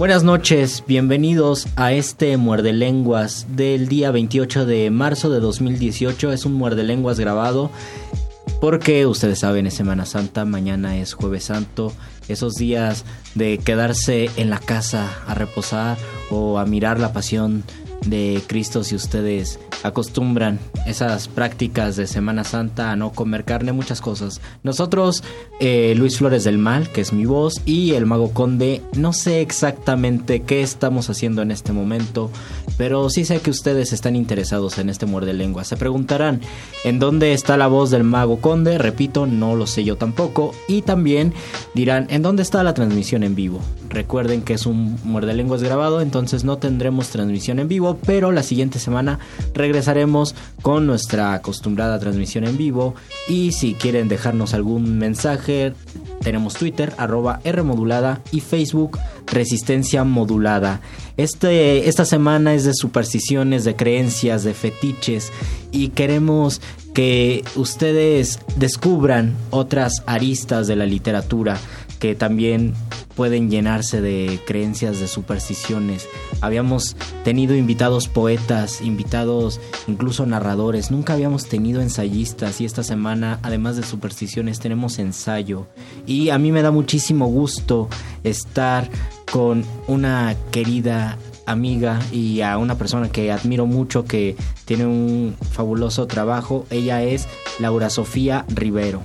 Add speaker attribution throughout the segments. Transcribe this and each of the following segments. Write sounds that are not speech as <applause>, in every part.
Speaker 1: Buenas noches, bienvenidos a este Muerde Lenguas del día 28 de marzo de 2018. Es un Muerde Lenguas grabado porque ustedes saben, es Semana Santa, mañana es Jueves Santo, esos días de quedarse en la casa a reposar o a mirar la pasión de Cristo si ustedes acostumbran esas prácticas de Semana Santa a no comer carne, muchas cosas. Nosotros, eh, Luis Flores del Mal, que es mi voz, y el Mago Conde, no sé exactamente qué estamos haciendo en este momento, pero sí sé que ustedes están interesados en este muerde lengua. Se preguntarán, ¿en dónde está la voz del Mago Conde? Repito, no lo sé yo tampoco. Y también dirán, ¿en dónde está la transmisión en vivo? Recuerden que es un muerde lenguas grabado, entonces no tendremos transmisión en vivo, pero la siguiente semana regresaremos con nuestra acostumbrada transmisión en vivo. Y si quieren dejarnos algún mensaje, tenemos Twitter, arroba Rmodulada y Facebook Resistencia Modulada. Este, esta semana es de supersticiones, de creencias, de fetiches y queremos que ustedes descubran otras aristas de la literatura que también pueden llenarse de creencias, de supersticiones. Habíamos tenido invitados poetas, invitados incluso narradores, nunca habíamos tenido ensayistas y esta semana, además de supersticiones, tenemos ensayo. Y a mí me da muchísimo gusto estar con una querida amiga y a una persona que admiro mucho que tiene un fabuloso trabajo. Ella es Laura Sofía Rivero.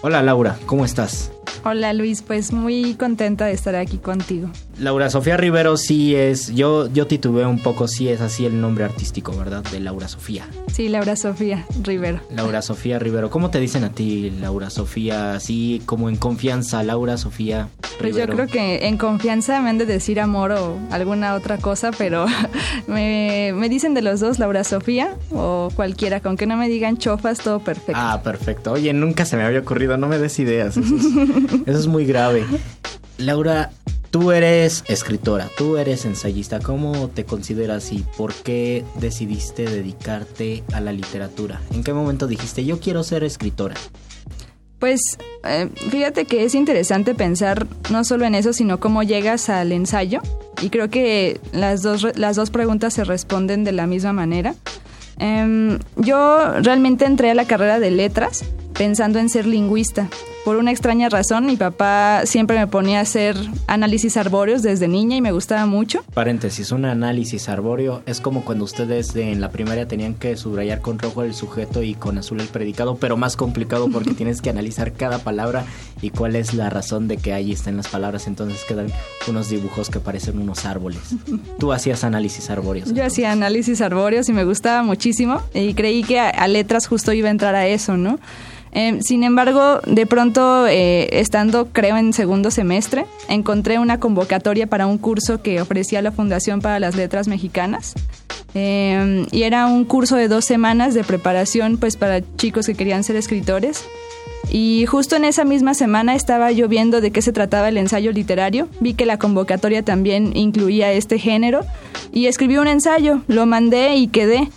Speaker 1: Hola Laura, ¿cómo estás?
Speaker 2: Hola Luis, pues muy contenta de estar aquí contigo.
Speaker 1: Laura Sofía Rivero sí es, yo, yo titubeo un poco, sí es así el nombre artístico, ¿verdad? De Laura Sofía.
Speaker 2: Sí, Laura Sofía Rivero.
Speaker 1: Laura Sofía Rivero. ¿Cómo te dicen a ti, Laura Sofía? Así como en confianza, Laura Sofía
Speaker 2: Rivero. Pues yo creo que en confianza me han de decir amor o alguna otra cosa, pero <laughs> me, me dicen de los dos, Laura Sofía o cualquiera, con que no me digan chofas, todo perfecto.
Speaker 1: Ah, perfecto. Oye, nunca se me había ocurrido, no me des ideas. Eso es, <laughs> eso es muy grave. Laura, Tú eres escritora, tú eres ensayista. ¿Cómo te consideras y por qué decidiste dedicarte a la literatura? ¿En qué momento dijiste yo quiero ser escritora?
Speaker 2: Pues eh, fíjate que es interesante pensar no solo en eso, sino cómo llegas al ensayo. Y creo que las dos, las dos preguntas se responden de la misma manera. Eh, yo realmente entré a la carrera de letras pensando en ser lingüista por una extraña razón, mi papá siempre me ponía a hacer análisis arbóreos desde niña y me gustaba mucho.
Speaker 1: Paréntesis, un análisis arbóreo es como cuando ustedes de- en la primaria tenían que subrayar con rojo el sujeto y con azul el predicado, pero más complicado porque <laughs> tienes que analizar cada palabra y cuál es la razón de que ahí estén las palabras, entonces quedan unos dibujos que parecen unos árboles. Tú hacías análisis arbóreos.
Speaker 2: Yo hacía análisis arbóreos y me gustaba muchísimo y creí que a, a letras justo iba a entrar a eso, ¿no? Eh, sin embargo, de pronto, eh, estando creo en segundo semestre, encontré una convocatoria para un curso que ofrecía la Fundación para las Letras Mexicanas. Eh, y era un curso de dos semanas de preparación pues para chicos que querían ser escritores. Y justo en esa misma semana estaba yo viendo de qué se trataba el ensayo literario. Vi que la convocatoria también incluía este género y escribí un ensayo, lo mandé y quedé.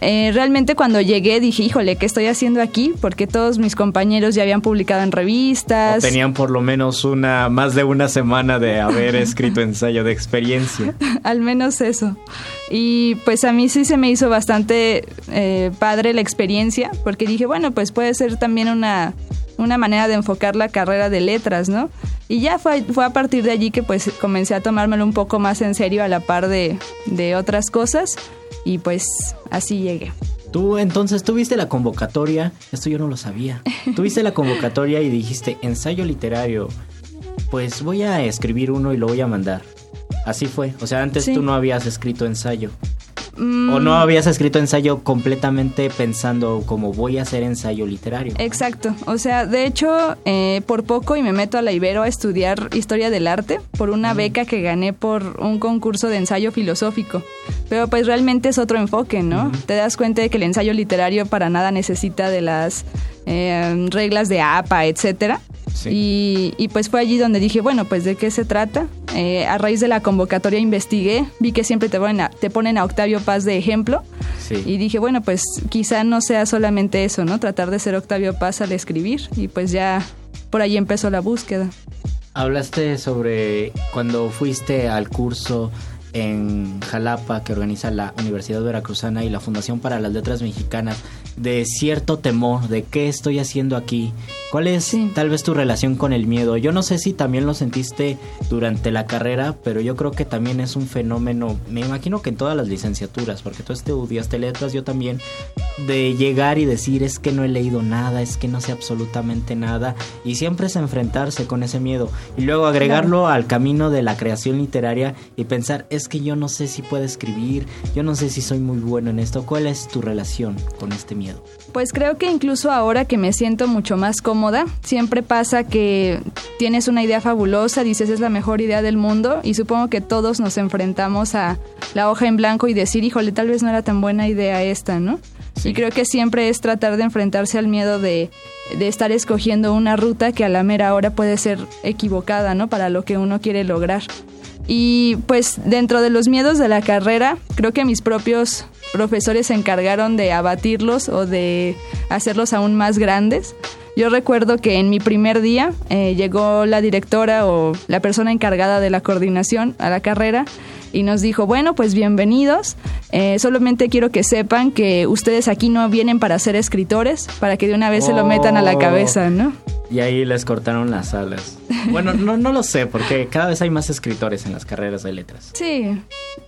Speaker 2: Eh, realmente cuando llegué dije, híjole, ¿qué estoy haciendo aquí? Porque todos mis compañeros ya habían publicado en
Speaker 1: O
Speaker 2: revistas.
Speaker 1: tenían por lo menos una más de una semana de haber <laughs> escrito ensayo de experiencia. <laughs>
Speaker 2: Al menos eso. Y pues a mí sí se me hizo bastante eh, padre la experiencia, porque dije, bueno, pues puede ser también una, una manera de enfocar la carrera de letras, ¿no? Y ya fue, fue a partir de allí que pues comencé a tomármelo un poco más en serio a la par de, de otras cosas y pues así llegué.
Speaker 1: Tú entonces tuviste la convocatoria, esto yo no lo sabía. Tuviste la convocatoria y dijiste ensayo literario. Pues voy a escribir uno y lo voy a mandar. Así fue. O sea, antes
Speaker 2: Sí.
Speaker 1: tú no habías escrito ensayo.
Speaker 2: Mm,
Speaker 1: O no habías escrito ensayo completamente pensando como voy a hacer ensayo literario.
Speaker 2: Exacto, o sea, de hecho, eh, por poco y me meto a la Ibero a estudiar historia del arte por una beca que gané por un concurso de ensayo filosófico. Pero pues realmente es otro enfoque, ¿no? Te das cuenta de que el ensayo literario para nada necesita de las eh, reglas de APA, etcétera.
Speaker 1: Sí.
Speaker 2: Y, y, pues fue allí donde dije, bueno, pues de qué se trata. Eh, a raíz de la convocatoria investigué, vi que siempre te ponen a, te ponen a Octavio Paz de ejemplo.
Speaker 1: Sí.
Speaker 2: Y dije, bueno, pues quizá no sea solamente eso, ¿no? Tratar de ser Octavio Paz al escribir. Y pues ya por ahí empezó la búsqueda.
Speaker 1: Hablaste sobre cuando fuiste al curso en Jalapa que organiza la Universidad Veracruzana y la Fundación para las Letras Mexicanas de cierto temor de qué estoy haciendo aquí. ¿Cuál es
Speaker 2: Sí.
Speaker 1: tal vez tu relación con el miedo? Yo no sé si también lo sentiste durante la carrera, pero yo creo que también es un fenómeno, me imagino que en todas las licenciaturas, porque tú estudiaste letras, yo también, de llegar y decir es que no he leído nada, es que no sé absolutamente nada, y siempre es enfrentarse con ese miedo, y luego agregarlo al camino de la creación literaria y pensar es que yo no sé si puedo escribir, yo no sé si soy muy bueno en esto, ¿cuál es tu relación con este miedo?
Speaker 2: Pues creo que incluso ahora que me siento mucho más cómoda, siempre pasa que tienes una idea fabulosa, dices es la mejor idea del mundo y supongo que todos nos enfrentamos a la hoja en blanco y decir, híjole, tal vez no era tan buena idea esta, ¿no?
Speaker 1: Sí.
Speaker 2: Y creo que siempre es tratar de enfrentarse al miedo de, de estar escogiendo una ruta que a la mera hora puede ser equivocada, ¿no? Para lo que uno quiere lograr. Y pues dentro de los miedos de la carrera, creo que mis propios profesores se encargaron de abatirlos o de hacerlos aún más grandes. Yo recuerdo que en mi primer día eh, llegó la directora o la persona encargada de la coordinación a la carrera y nos dijo, bueno, pues bienvenidos, eh, solamente quiero que sepan que ustedes aquí no vienen para ser escritores, para que de una vez se lo metan a la
Speaker 1: Oh.
Speaker 2: cabeza, ¿no?
Speaker 1: Y ahí les cortaron las alas. Bueno, no, no lo sé, porque cada vez hay más escritores en las carreras de letras.
Speaker 2: Sí.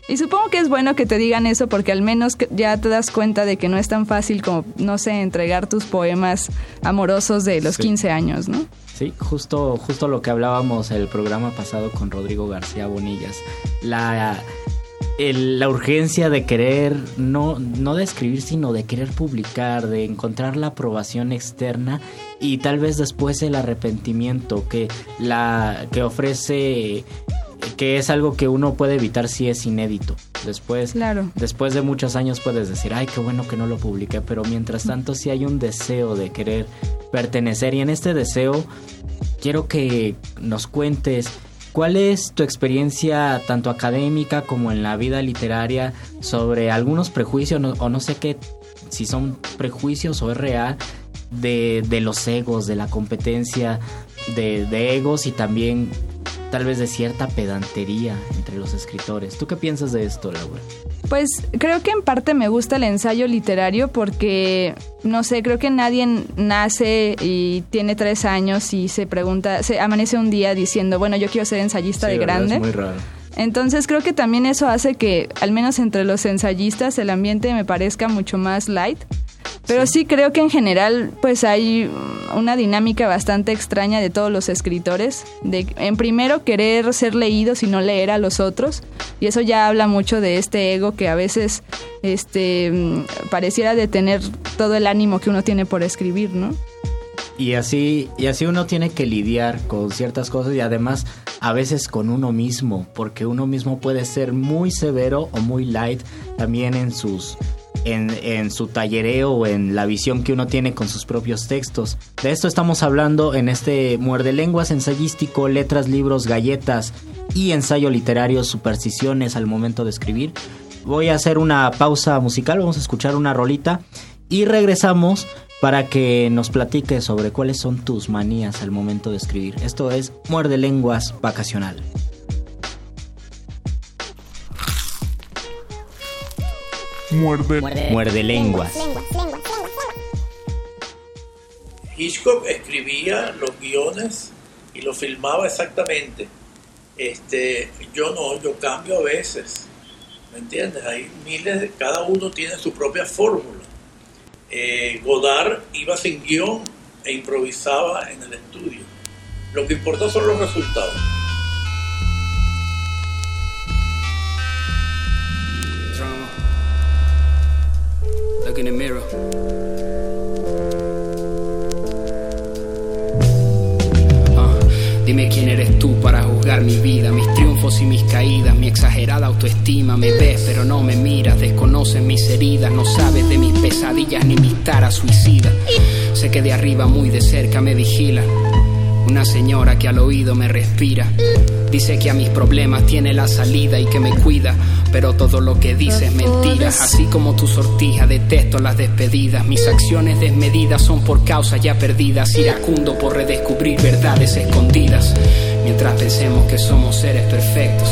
Speaker 2: Y supongo que es bueno que te digan eso porque al menos ya te das cuenta de que no es tan fácil como, no sé, entregar tus poemas amorosos de los
Speaker 1: Sí.
Speaker 2: 15 años, ¿no?
Speaker 1: Sí, justo, justo lo que hablábamos el programa pasado con Rodrigo García Bonillas. La, el- la urgencia de querer, no, no de escribir, sino de querer publicar, de encontrar la aprobación externa y tal vez después el arrepentimiento que, la, que ofrece, que es algo que uno puede evitar si es inédito. Después,
Speaker 2: Claro.
Speaker 1: Después de muchos años puedes decir, ay, qué bueno que no lo publiqué, pero mientras tanto sí hay un deseo de querer pertenecer y en este deseo quiero que nos cuentes cuál es tu experiencia tanto académica como en la vida literaria sobre algunos prejuicios no- o no sé qué, si son prejuicios o es real, de, de los egos, de la competencia, de, de egos y también tal vez de cierta pedantería entre los escritores. ¿Tú qué piensas de esto, Laura?
Speaker 2: Pues creo que en parte me gusta el ensayo literario porque, no sé, creo que nadie nace y tiene tres años y se pregunta, se amanece un día diciendo, bueno, yo quiero ser ensayista de grande.
Speaker 1: Es muy raro.
Speaker 2: Entonces creo que también eso hace que, al menos entre los ensayistas, el ambiente me parezca mucho más light. Pero sí. creo que en general pues hay una dinámica bastante extraña de todos los escritores, de en primero querer ser leídos y no leer a los otros, y eso ya habla mucho de este ego que a veces este pareciera de tener todo el ánimo que uno tiene por escribir, ¿no?
Speaker 1: Y así, y así uno tiene que lidiar con ciertas cosas y además a veces con uno mismo, porque uno mismo puede ser muy severo o muy light también en sus en, su tallereo o en la visión que uno tiene con sus propios textos. De esto estamos hablando en este muerde lenguas ensayístico, letras, libros, galletas y ensayo literario, supersticiones al momento de escribir. Voy a hacer una pausa musical, vamos a escuchar una rolita y regresamos para que nos platiques sobre cuáles son tus manías al momento de escribir. Esto es Muerde Lenguas Vacacional.
Speaker 3: Muerde.
Speaker 1: Muerde, lenguas.
Speaker 4: Hitchcock escribía los guiones y los filmaba exactamente. Este, yo no, yo cambio a veces. ¿Me entiendes? Hay miles de, cada uno tiene su propia fórmula. Eh, Godard iba sin guion e improvisaba en el estudio. Lo que importa son los resultados.
Speaker 5: In mirror. Ah, dime quién eres tú para juzgar mi vida, mis triunfos y mis caídas, mi exagerada autoestima. Me ves, pero no me miras, desconoces mis heridas, no sabes de mis pesadillas ni mis taras suicidas. Sé que de arriba, muy de cerca, me vigilan. Una señora que al oído me respira. Dice que a mis problemas tiene la salida y que me cuida. Pero todo lo que dice es mentira. Así como tu sortija, detesto las despedidas. Mis acciones desmedidas son por causas ya perdidas. Iracundo por redescubrir verdades escondidas. Mientras pensemos que somos seres perfectos.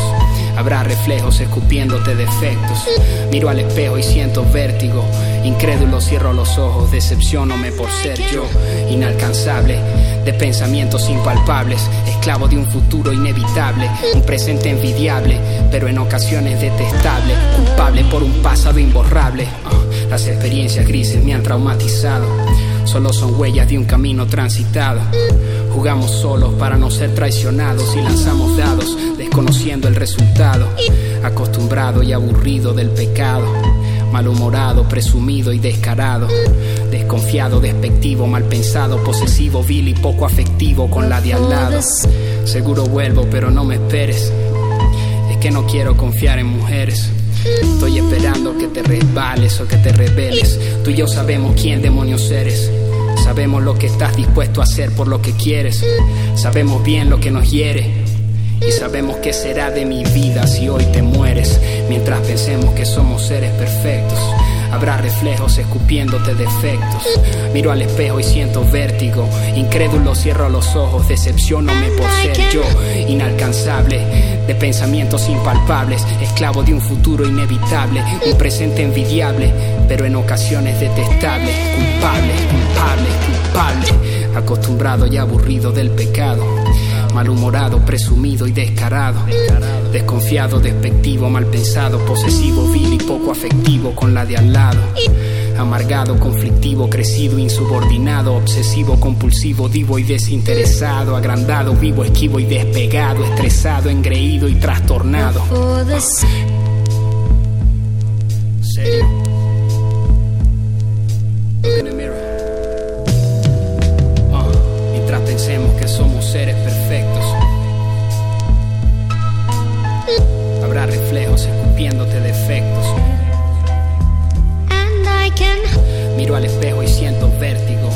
Speaker 5: Habrá reflejos escupiéndote defectos. Miro al espejo y siento vértigo. Incrédulo cierro los ojos, decepcionome por ser yo inalcanzable. De pensamientos impalpables, esclavo de un futuro inevitable, un presente envidiable, pero en ocasiones detestable, culpable por un pasado imborrable. Ah, las experiencias grises me han traumatizado, solo son huellas de un camino transitado. Jugamos solos para no ser traicionados y lanzamos dados, desconociendo el resultado. Acostumbrado y aburrido del pecado, malhumorado, presumido y descarado. Desconfiado, despectivo, mal pensado, posesivo, vil y poco afectivo con la de al lado. Seguro vuelvo, pero no me esperes. Es que no quiero confiar en mujeres. Estoy esperando que te resbales o que te rebeles. Tú y yo sabemos quién demonios eres. Sabemos lo que estás dispuesto a hacer por lo que quieres. Sabemos bien lo que nos hiere. Y sabemos qué será de mi vida si hoy te mueres. Mientras pensemos que somos seres perfectos. Habrá reflejos escupiéndote defectos. Miro al espejo y siento vértigo. Incrédulo cierro los ojos, decepcionome por ser yo inalcanzable. De pensamientos impalpables, esclavo de un futuro inevitable. Un presente envidiable, pero en ocasiones detestable. Culpable, culpable, culpable. Acostumbrado y aburrido del pecado. Malhumorado, presumido y descarado. Desconfiado, despectivo, mal pensado, posesivo, vil y poco afectivo con la de al lado. Amargado, conflictivo, crecido, insubordinado, obsesivo, compulsivo, divo y desinteresado, agrandado, vivo, esquivo y despegado, estresado, engreído y trastornado. Serio. Pensemos que somos seres perfectos. Habrá reflejos escupiéndote defectos. Miro al espejo y siento vértigo.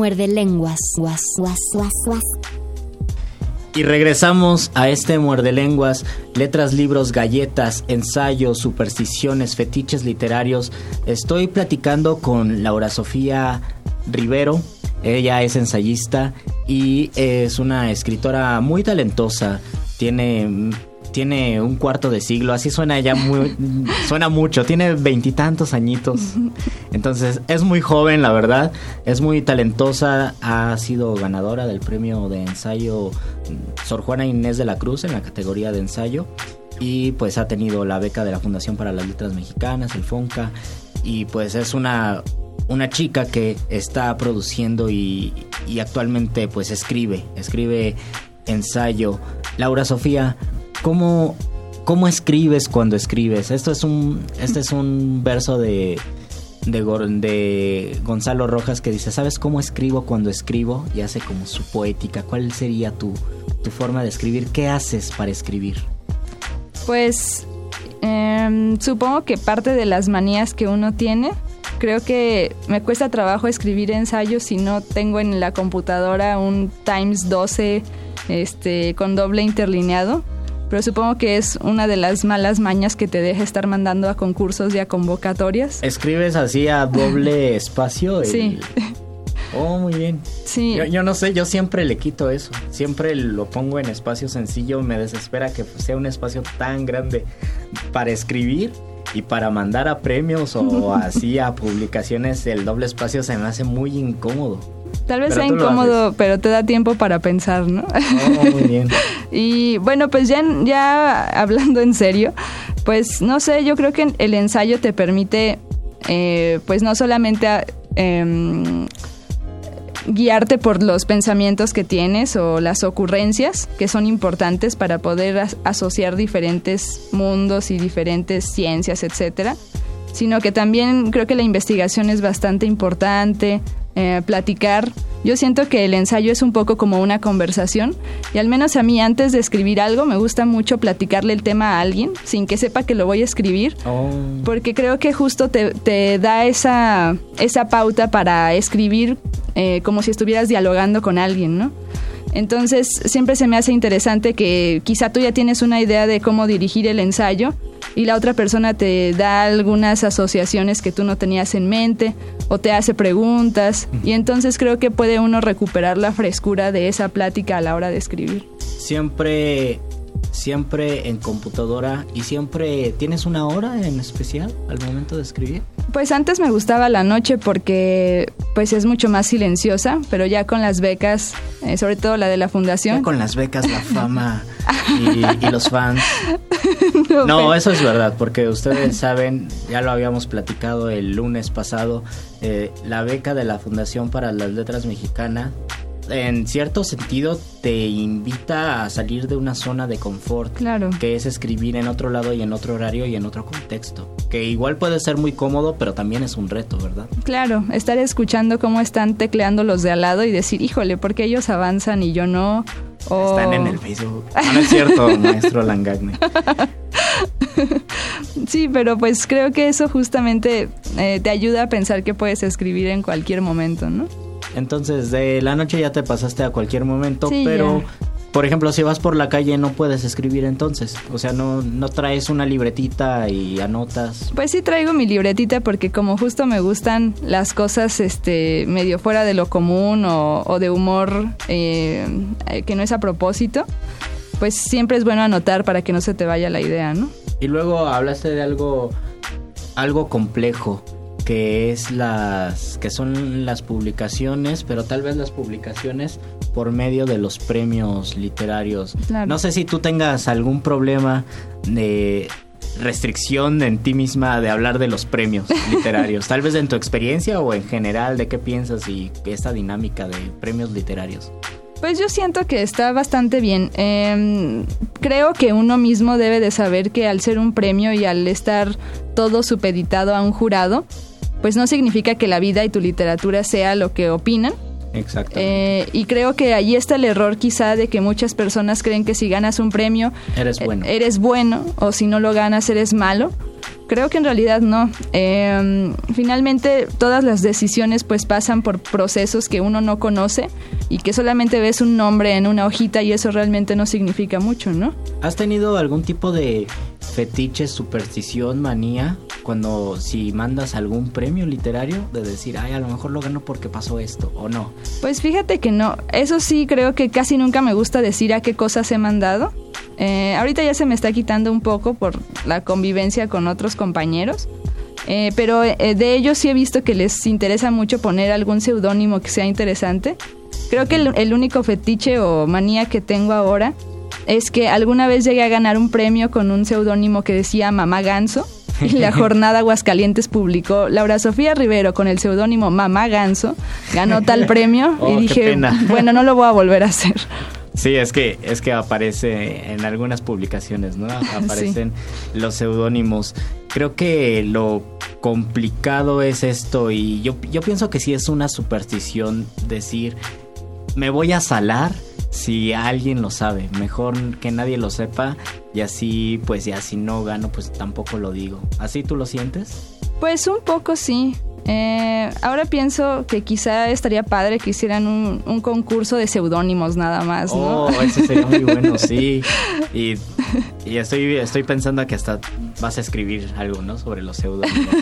Speaker 6: Muerde lenguas. Guas, guas, guas.
Speaker 1: Y regresamos a este muerde lenguas, letras, libros, galletas, ensayos, supersticiones, fetiches literarios. Estoy platicando con Laura Sofía Rivero. Ella es ensayista y es una escritora muy talentosa. Tiene tiene un cuarto de siglo, así suena ella muy, <laughs> suena mucho, tiene veintitantos añitos. Entonces es muy joven, la verdad, es muy talentosa, ha sido ganadora del premio de ensayo Sor Juana Inés de la Cruz en la categoría de ensayo y pues ha tenido la beca de la Fundación para las Letras Mexicanas, el FONCA, y pues es una, una chica que está produciendo y, y actualmente pues escribe, escribe ensayo. Laura Sofía, ¿cómo, cómo escribes cuando escribes? Esto es un, este es un verso de, de, Gonzalo Rojas que dice, ¿sabes cómo escribo cuando escribo? Y hace como su poética. ¿Cuál sería tu, tu forma de escribir? ¿Qué haces para escribir?
Speaker 2: Pues em, supongo que parte de las manías que uno tiene, creo que me cuesta trabajo escribir ensayos si no tengo en la computadora un Times 12 este, con doble interlineado. Pero supongo que es una de las malas mañas que te deja estar mandando a concursos y a convocatorias.
Speaker 1: ¿Escribes así a doble <laughs> espacio? el-
Speaker 2: Sí.
Speaker 1: Oh, muy bien.
Speaker 2: Sí.
Speaker 1: Yo, yo no sé, yo siempre le quito eso. Siempre lo pongo en espacio sencillo. Me desespera que sea un espacio tan grande para escribir y para mandar a premios o <laughs> así a publicaciones. El doble espacio se me hace muy incómodo.
Speaker 2: Tal vez
Speaker 1: Pero
Speaker 2: sea incómodo, pero te da tiempo para pensar, ¿no?
Speaker 1: Oh, muy bien. <laughs>
Speaker 2: Y bueno, pues ya, ya hablando en serio, pues no sé, yo creo que el ensayo te permite, eh, pues no solamente a- em, guiarte por los pensamientos que tienes o las ocurrencias que son importantes para poder as- asociar diferentes mundos y diferentes ciencias, etcétera, sino que también creo que la investigación es bastante importante, eh, platicar. Yo siento que el ensayo es un poco como una conversación y al menos a mí antes de escribir algo me gusta mucho platicarle el tema a alguien sin que sepa que lo voy a escribir
Speaker 1: Oh,
Speaker 2: porque creo que justo te, te da esa, esa pauta para escribir eh, como si estuvieras dialogando con alguien, ¿no? Entonces siempre se me hace interesante que quizá tú ya tienes una idea de cómo dirigir el ensayo y la otra persona te da algunas asociaciones que tú no tenías en mente o te hace preguntas y entonces creo que puede uno recuperar la frescura de esa plática a la hora de escribir.
Speaker 1: siempre, siempre en computadora y siempre tienes una hora en especial al momento de escribir.
Speaker 2: Pues antes me gustaba la noche porque pues es mucho más silenciosa, pero ya con las becas, eh, sobre todo la de la fundación.
Speaker 1: Ya con las becas, la <laughs> fama y, y los fans. <laughs>
Speaker 2: No,
Speaker 1: eso es verdad, porque ustedes saben, ya lo habíamos platicado el lunes pasado, eh, la beca de la Fundación para las Letras Mexicanas, en cierto sentido, te invita a salir de una zona de confort,
Speaker 2: Claro.
Speaker 1: que es escribir en otro lado y en otro horario y en otro contexto, que igual puede ser muy cómodo, pero también es un reto, ¿verdad?
Speaker 2: Claro, estar escuchando cómo están tecleando los de al lado y decir, híjole, ¿por qué ellos avanzan y yo no? O-
Speaker 1: Están en el Facebook. No, no es cierto, <laughs> maestro Langagne.
Speaker 2: Sí, pero pues creo que eso justamente eh, te ayuda a pensar que puedes escribir en cualquier momento, ¿no?
Speaker 1: Entonces, de la noche ya te pasaste a cualquier momento,
Speaker 2: Sí,
Speaker 1: pero,
Speaker 2: ya.
Speaker 1: por ejemplo, si vas por la calle no puedes escribir entonces. O sea, no, no traes una libretita y anotas.
Speaker 2: Pues sí traigo mi libretita porque como justo me gustan las cosas este medio fuera de lo común o, o de humor eh, eh, que no es a propósito, pues siempre es bueno anotar para que no se te vaya la idea, ¿no?
Speaker 1: Y luego hablaste de algo, algo complejo, que es las, que son las publicaciones, pero tal vez las publicaciones por medio de los premios literarios.
Speaker 2: Claro.
Speaker 1: No sé si tú tengas algún problema de restricción en ti misma de hablar de los premios <laughs> literarios, tal vez en tu experiencia o en general, de qué piensas y esta dinámica de premios literarios.
Speaker 2: Pues yo siento que está bastante bien. Em, creo que uno mismo debe de saber que al ser un premio y al estar todo supeditado a un jurado, pues no significa que la vida y tu literatura sea lo que opinan.
Speaker 1: Exacto.
Speaker 2: Eh, y creo que ahí está el error quizá de que muchas personas creen que si ganas un premio
Speaker 1: Eres bueno.
Speaker 2: eh, eres bueno o si no lo ganas eres malo. Creo que en realidad no. Eh, finalmente todas las decisiones pues pasan por procesos que uno no conoce y que solamente ves un nombre en una hojita y eso realmente no significa mucho, ¿no?
Speaker 1: ¿Has tenido algún tipo de fetiche, superstición, manía cuando si mandas algún premio literario de decir, ay, a lo mejor lo gano porque pasó esto o no?
Speaker 2: Pues fíjate que no. Eso sí creo que casi nunca me gusta decir a qué cosas he mandado. Eh, ahorita ya se me está quitando un poco por la convivencia con otros compañeros. Eh, pero eh, de ellos sí he visto que les interesa mucho poner algún seudónimo que sea interesante. Creo que el, el único fetiche o manía que tengo ahora es que alguna vez llegué a ganar un premio con un seudónimo que decía Mamá Ganso. Y la <laughs> jornada Aguascalientes publicó Laura Sofía Rivero con el seudónimo Mamá Ganso ganó tal <laughs> premio
Speaker 1: Oh,
Speaker 2: y
Speaker 1: qué
Speaker 2: dije, bueno, no lo voy a volver a hacer.
Speaker 1: Sí, es que es que aparece en algunas publicaciones, ¿no? <laughs> Aparecen los seudónimos. Creo que lo complicado es esto y yo, yo pienso que sí es una superstición decir me voy a salar si alguien lo sabe. Mejor que nadie lo sepa y así pues ya si no gano pues tampoco lo digo. ¿Así tú lo sientes?
Speaker 2: Pues un poco sí. Eh, ahora pienso que quizá estaría padre que hicieran un, un concurso de seudónimos nada más, ¿no?
Speaker 1: Oh, eso sería muy bueno, sí. <laughs> Y, y estoy, estoy pensando que hasta vas a escribir algo, ¿no? Sobre los seudónimos.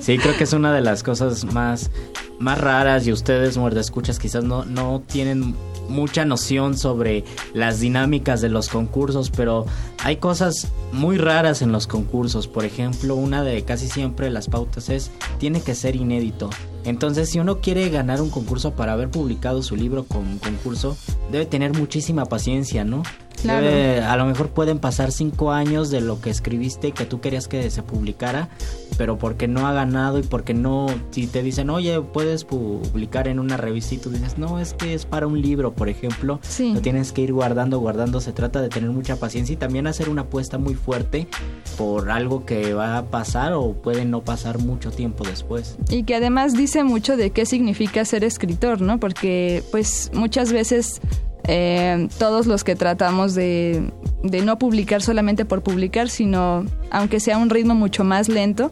Speaker 1: Sí, creo que es una de las cosas más, más raras y ustedes, muerde escuchas, quizás no, no tienen mucha noción sobre las dinámicas de los concursos, pero hay cosas muy raras en los concursos. Por ejemplo, una de casi siempre las pautas es tiene que ser inédito. Entonces, si uno quiere ganar un concurso para haber publicado su libro con concurso, debe tener muchísima paciencia, ¿no?
Speaker 2: Claro.
Speaker 1: A lo mejor pueden pasar cinco años de lo que escribiste y que tú querías que se publicara, pero porque no ha ganado y porque no, si te dicen, oye, puedes publicar en una revista y tú dices, no, es que es para un libro, por ejemplo,
Speaker 2: Sí.
Speaker 1: lo tienes que ir guardando, guardando, se trata de tener mucha paciencia y también hacer una apuesta muy fuerte por algo que va a pasar o puede no pasar mucho tiempo después.
Speaker 2: Y que además dice mucho de qué significa ser escritor, ¿no? Porque pues muchas veces eh, todos los que tratamos de, de no publicar solamente por publicar, sino aunque sea un ritmo mucho más lento,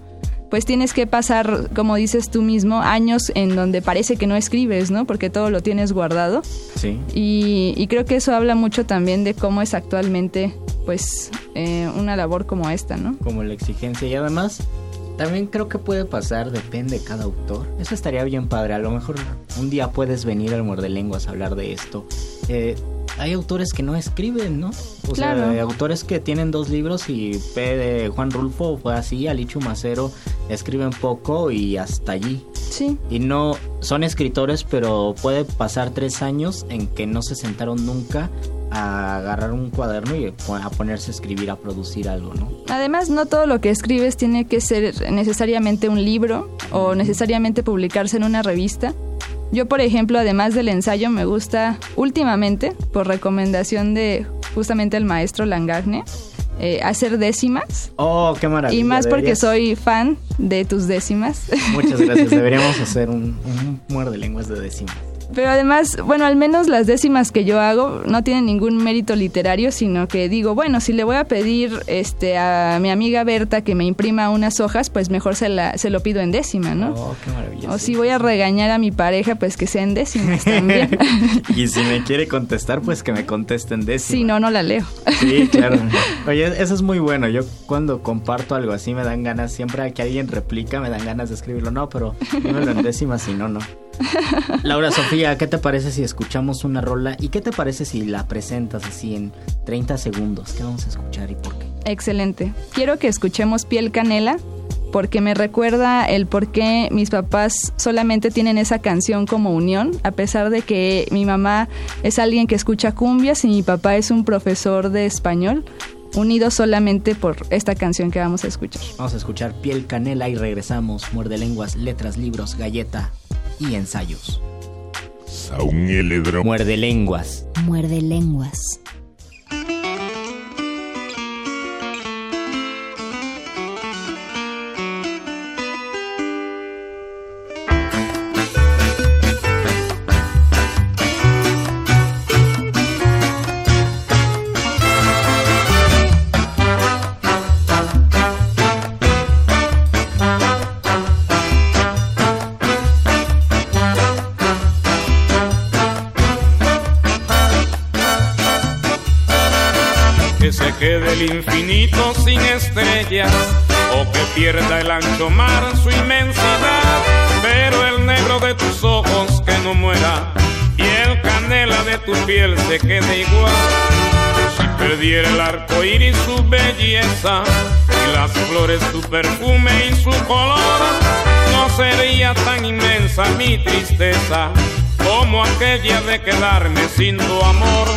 Speaker 2: pues tienes que pasar, como dices tú mismo, años en donde parece que no escribes, ¿no? Porque todo lo tienes guardado.
Speaker 1: Sí.
Speaker 2: Y, y creo que eso habla mucho también de cómo es actualmente, pues, eh, una labor como esta, ¿no?
Speaker 1: como la exigencia y además también creo que puede pasar, depende de cada autor. Eso estaría bien padre, a lo mejor un día puedes venir al Muerde Lenguas a hablar de esto. Eh, hay autores que no escriben, ¿no? O
Speaker 2: Claro.
Speaker 1: sea, hay autores que tienen dos libros y P de Juan Rulfo fue así, Alichu Macero escriben poco y hasta allí.
Speaker 2: Sí.
Speaker 1: Y no son escritores, pero puede pasar tres años en que no se sentaron nunca a agarrar un cuaderno y a ponerse a escribir, a producir algo, ¿no?
Speaker 2: Además, no todo lo que escribes tiene que ser necesariamente un libro o necesariamente publicarse en una revista. Yo, por ejemplo, además del ensayo, me gusta últimamente, por recomendación de justamente el maestro Langagne, eh, hacer décimas.
Speaker 1: Oh, qué maravilla.
Speaker 2: Y más porque
Speaker 1: deberías-
Speaker 2: soy fan de tus décimas.
Speaker 1: Muchas gracias. <laughs> Deberíamos hacer un, un muerde lenguas de décimas.
Speaker 2: Pero además, bueno, al menos las décimas que yo hago no tienen ningún mérito literario, sino que digo, bueno, si le voy a pedir este a mi amiga Berta que me imprima unas hojas, pues mejor se, la, se lo pido en décima, ¿no?
Speaker 1: Oh, qué maravilla.
Speaker 2: o si voy a regañar a mi pareja, pues que sea en décimas también. <laughs>
Speaker 1: y si me <laughs> quiere contestar, pues que me conteste en décimas.
Speaker 2: si no, no la leo.
Speaker 1: Sí, claro. <laughs> Oye, eso es muy bueno. Yo cuando comparto algo así me dan ganas, siempre que alguien replica me dan ganas de escribirlo. No, pero dímelo en décimas, si no, no. Laura Sofía, ¿qué te parece si escuchamos una rola? ¿Y qué te parece si la presentas así en 30 segundos? ¿Qué vamos a escuchar y por qué?
Speaker 2: Excelente. Quiero que escuchemos Piel Canela porque me recuerda el por qué mis papás solamente tienen esa canción como unión, a pesar de que mi mamá es alguien que escucha cumbias y mi papá es un profesor de español, unidos solamente por esta canción que vamos a escuchar.
Speaker 1: Vamos a escuchar Piel Canela y regresamos. Muerde lenguas, letras, libros, galleta y ensayos. Muerde lenguas.
Speaker 6: Muerde lenguas.
Speaker 7: Flores su perfume y su color, no sería tan inmensa mi tristeza como aquella de quedarme sin tu amor.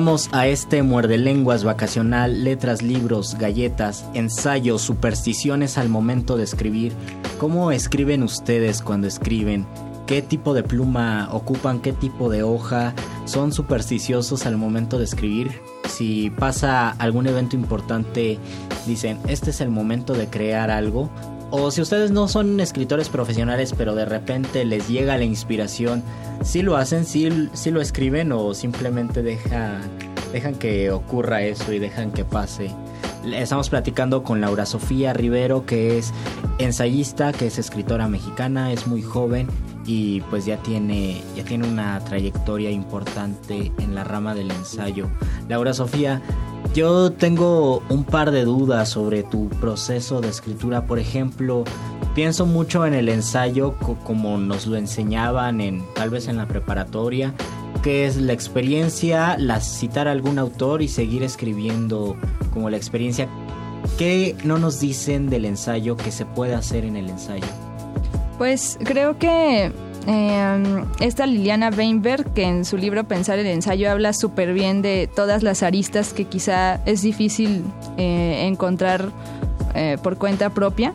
Speaker 1: Regresamos a este muerde lenguas vacacional, letras, libros, galletas, ensayos, supersticiones al momento de escribir. ¿Cómo escriben ustedes cuando escriben? ¿Qué tipo de pluma ocupan? ¿Qué tipo de hoja? ¿Son supersticiosos al momento de escribir? Si pasa algún evento importante, dicen, este es el momento de crear algo. O si ustedes no son escritores profesionales, pero de repente les llega la inspiración, si lo hacen, si lo escriben o simplemente dejan, dejan que ocurra eso y dejan que pase. Estamos platicando con Laura Sofía Rivero, que es ensayista, que es escritora mexicana, es muy joven y pues ya tiene, ya tiene una trayectoria importante en la rama del ensayo. Laura Sofía, yo tengo un par de dudas sobre tu proceso de escritura. Por ejemplo, pienso mucho en el ensayo co- como nos lo enseñaban en tal vez en la preparatoria, que es la experiencia, la citar a algún autor y seguir escribiendo como la experiencia. ¿Qué no nos dicen del ensayo que se puede hacer en el ensayo?
Speaker 2: Pues creo que eh, esta Liliana Weinberg, que en su libro Pensar el ensayo habla súper bien de todas las aristas que quizá es difícil eh, encontrar eh, por cuenta propia.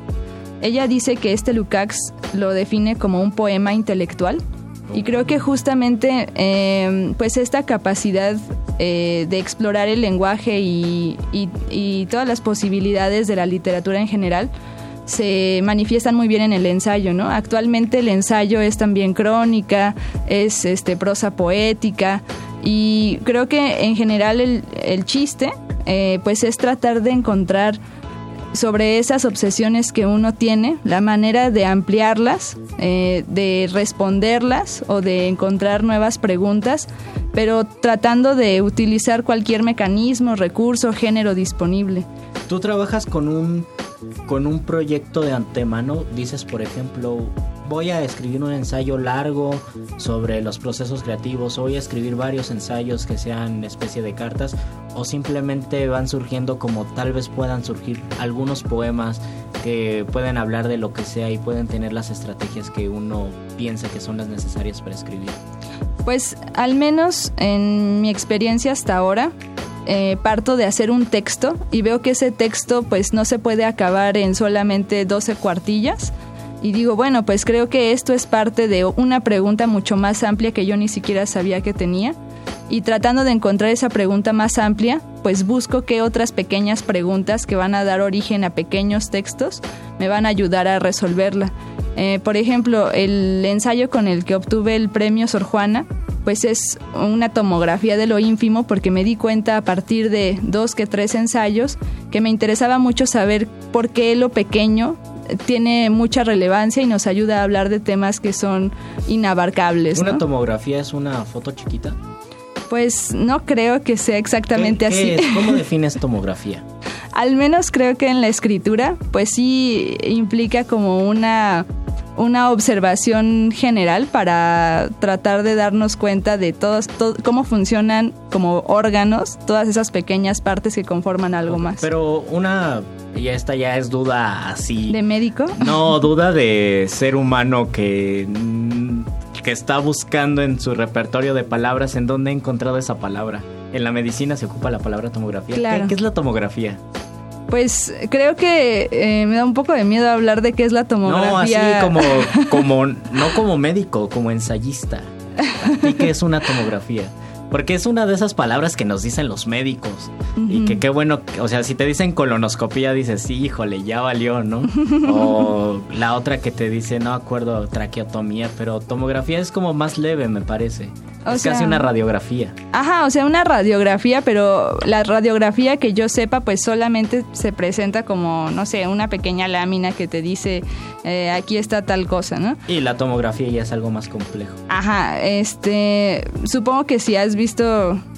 Speaker 2: Ella dice que este Lukács lo define como un poema intelectual y creo que justamente eh, pues esta capacidad eh, de explorar el lenguaje y, todas las posibilidades de la literatura en general se manifiestan muy bien en el ensayo, ¿no? Actualmente el ensayo es también crónica, es este prosa poética y creo que en general el, el chiste eh, pues es tratar de encontrar sobre esas obsesiones que uno tiene, la manera de ampliarlas, eh, de responderlas o de encontrar nuevas preguntas, pero tratando de utilizar cualquier mecanismo, recurso, género disponible.
Speaker 1: Tú trabajas con un con un proyecto de antemano, dices por ejemplo, voy a escribir un ensayo largo sobre los procesos creativos, o voy a escribir varios ensayos que sean especie de cartas, o simplemente van surgiendo como tal vez puedan surgir algunos poemas que pueden hablar de lo que sea y pueden tener las estrategias que uno piensa que son las necesarias para escribir.
Speaker 2: Pues al menos en mi experiencia hasta ahora, eh, parto de hacer un texto y veo que ese texto pues no se puede acabar en solamente 12 cuartillas, Y digo, bueno, pues creo que esto es parte de una pregunta mucho más amplia que yo ni siquiera sabía que tenía. Y tratando de encontrar esa pregunta más amplia, pues busco qué otras pequeñas preguntas que van a dar origen a pequeños textos me van a ayudar a resolverla. Eh, por ejemplo, el ensayo con el que obtuve el premio Sor Juana, pues es una tomografía de lo ínfimo porque me di cuenta a partir de dos que tres ensayos que me interesaba mucho saber por qué lo pequeño tiene mucha relevancia y nos ayuda a hablar de temas que son inabarcables.
Speaker 1: ¿Una
Speaker 2: ¿no?
Speaker 1: tomografía es una foto chiquita?
Speaker 2: Pues no creo que sea exactamente
Speaker 1: ¿Qué-
Speaker 2: así.
Speaker 1: es? ¿Cómo <laughs> defines tomografía?
Speaker 2: Al menos creo que en la escritura, pues sí implica como una, una observación general para tratar de darnos cuenta de todos, to- cómo funcionan como órganos todas esas pequeñas partes que conforman algo más.
Speaker 1: Pero una, y esta ya es duda así.
Speaker 2: ¿De médico?
Speaker 1: No, duda de ser humano que, mm, que está buscando en su repertorio de palabras en dónde ha encontrado esa palabra. En la medicina se ocupa la palabra tomografía. ¿Qué-
Speaker 2: Claro.
Speaker 1: ¿Qué, es la tomografía?
Speaker 2: Pues creo que eh, me da un poco de miedo hablar de qué es la
Speaker 1: No,
Speaker 2: tomografía.
Speaker 1: así como, <laughs> como, no como médico, como ensayista. ¿Y qué es una tomografía? Porque es una de esas palabras que nos dicen los médicos. Y
Speaker 2: Ujú.
Speaker 1: que qué bueno, o sea, si te dicen colonoscopía, dices, sí, híjole, ya valió, ¿no? <laughs> o la otra que te dice, no acuerdo, traqueotomía, pero tomografía es como más leve, me parece.
Speaker 2: O
Speaker 1: es casi
Speaker 2: sea-
Speaker 1: una radiografía.
Speaker 2: Ajá, o sea, una radiografía, pero la radiografía que yo sepa, pues solamente se presenta como, no sé, una pequeña lámina que te dice, eh, aquí está tal cosa, ¿no?
Speaker 1: Y la tomografía ya es algo más complejo.
Speaker 2: Ajá, este, supongo que si has visto,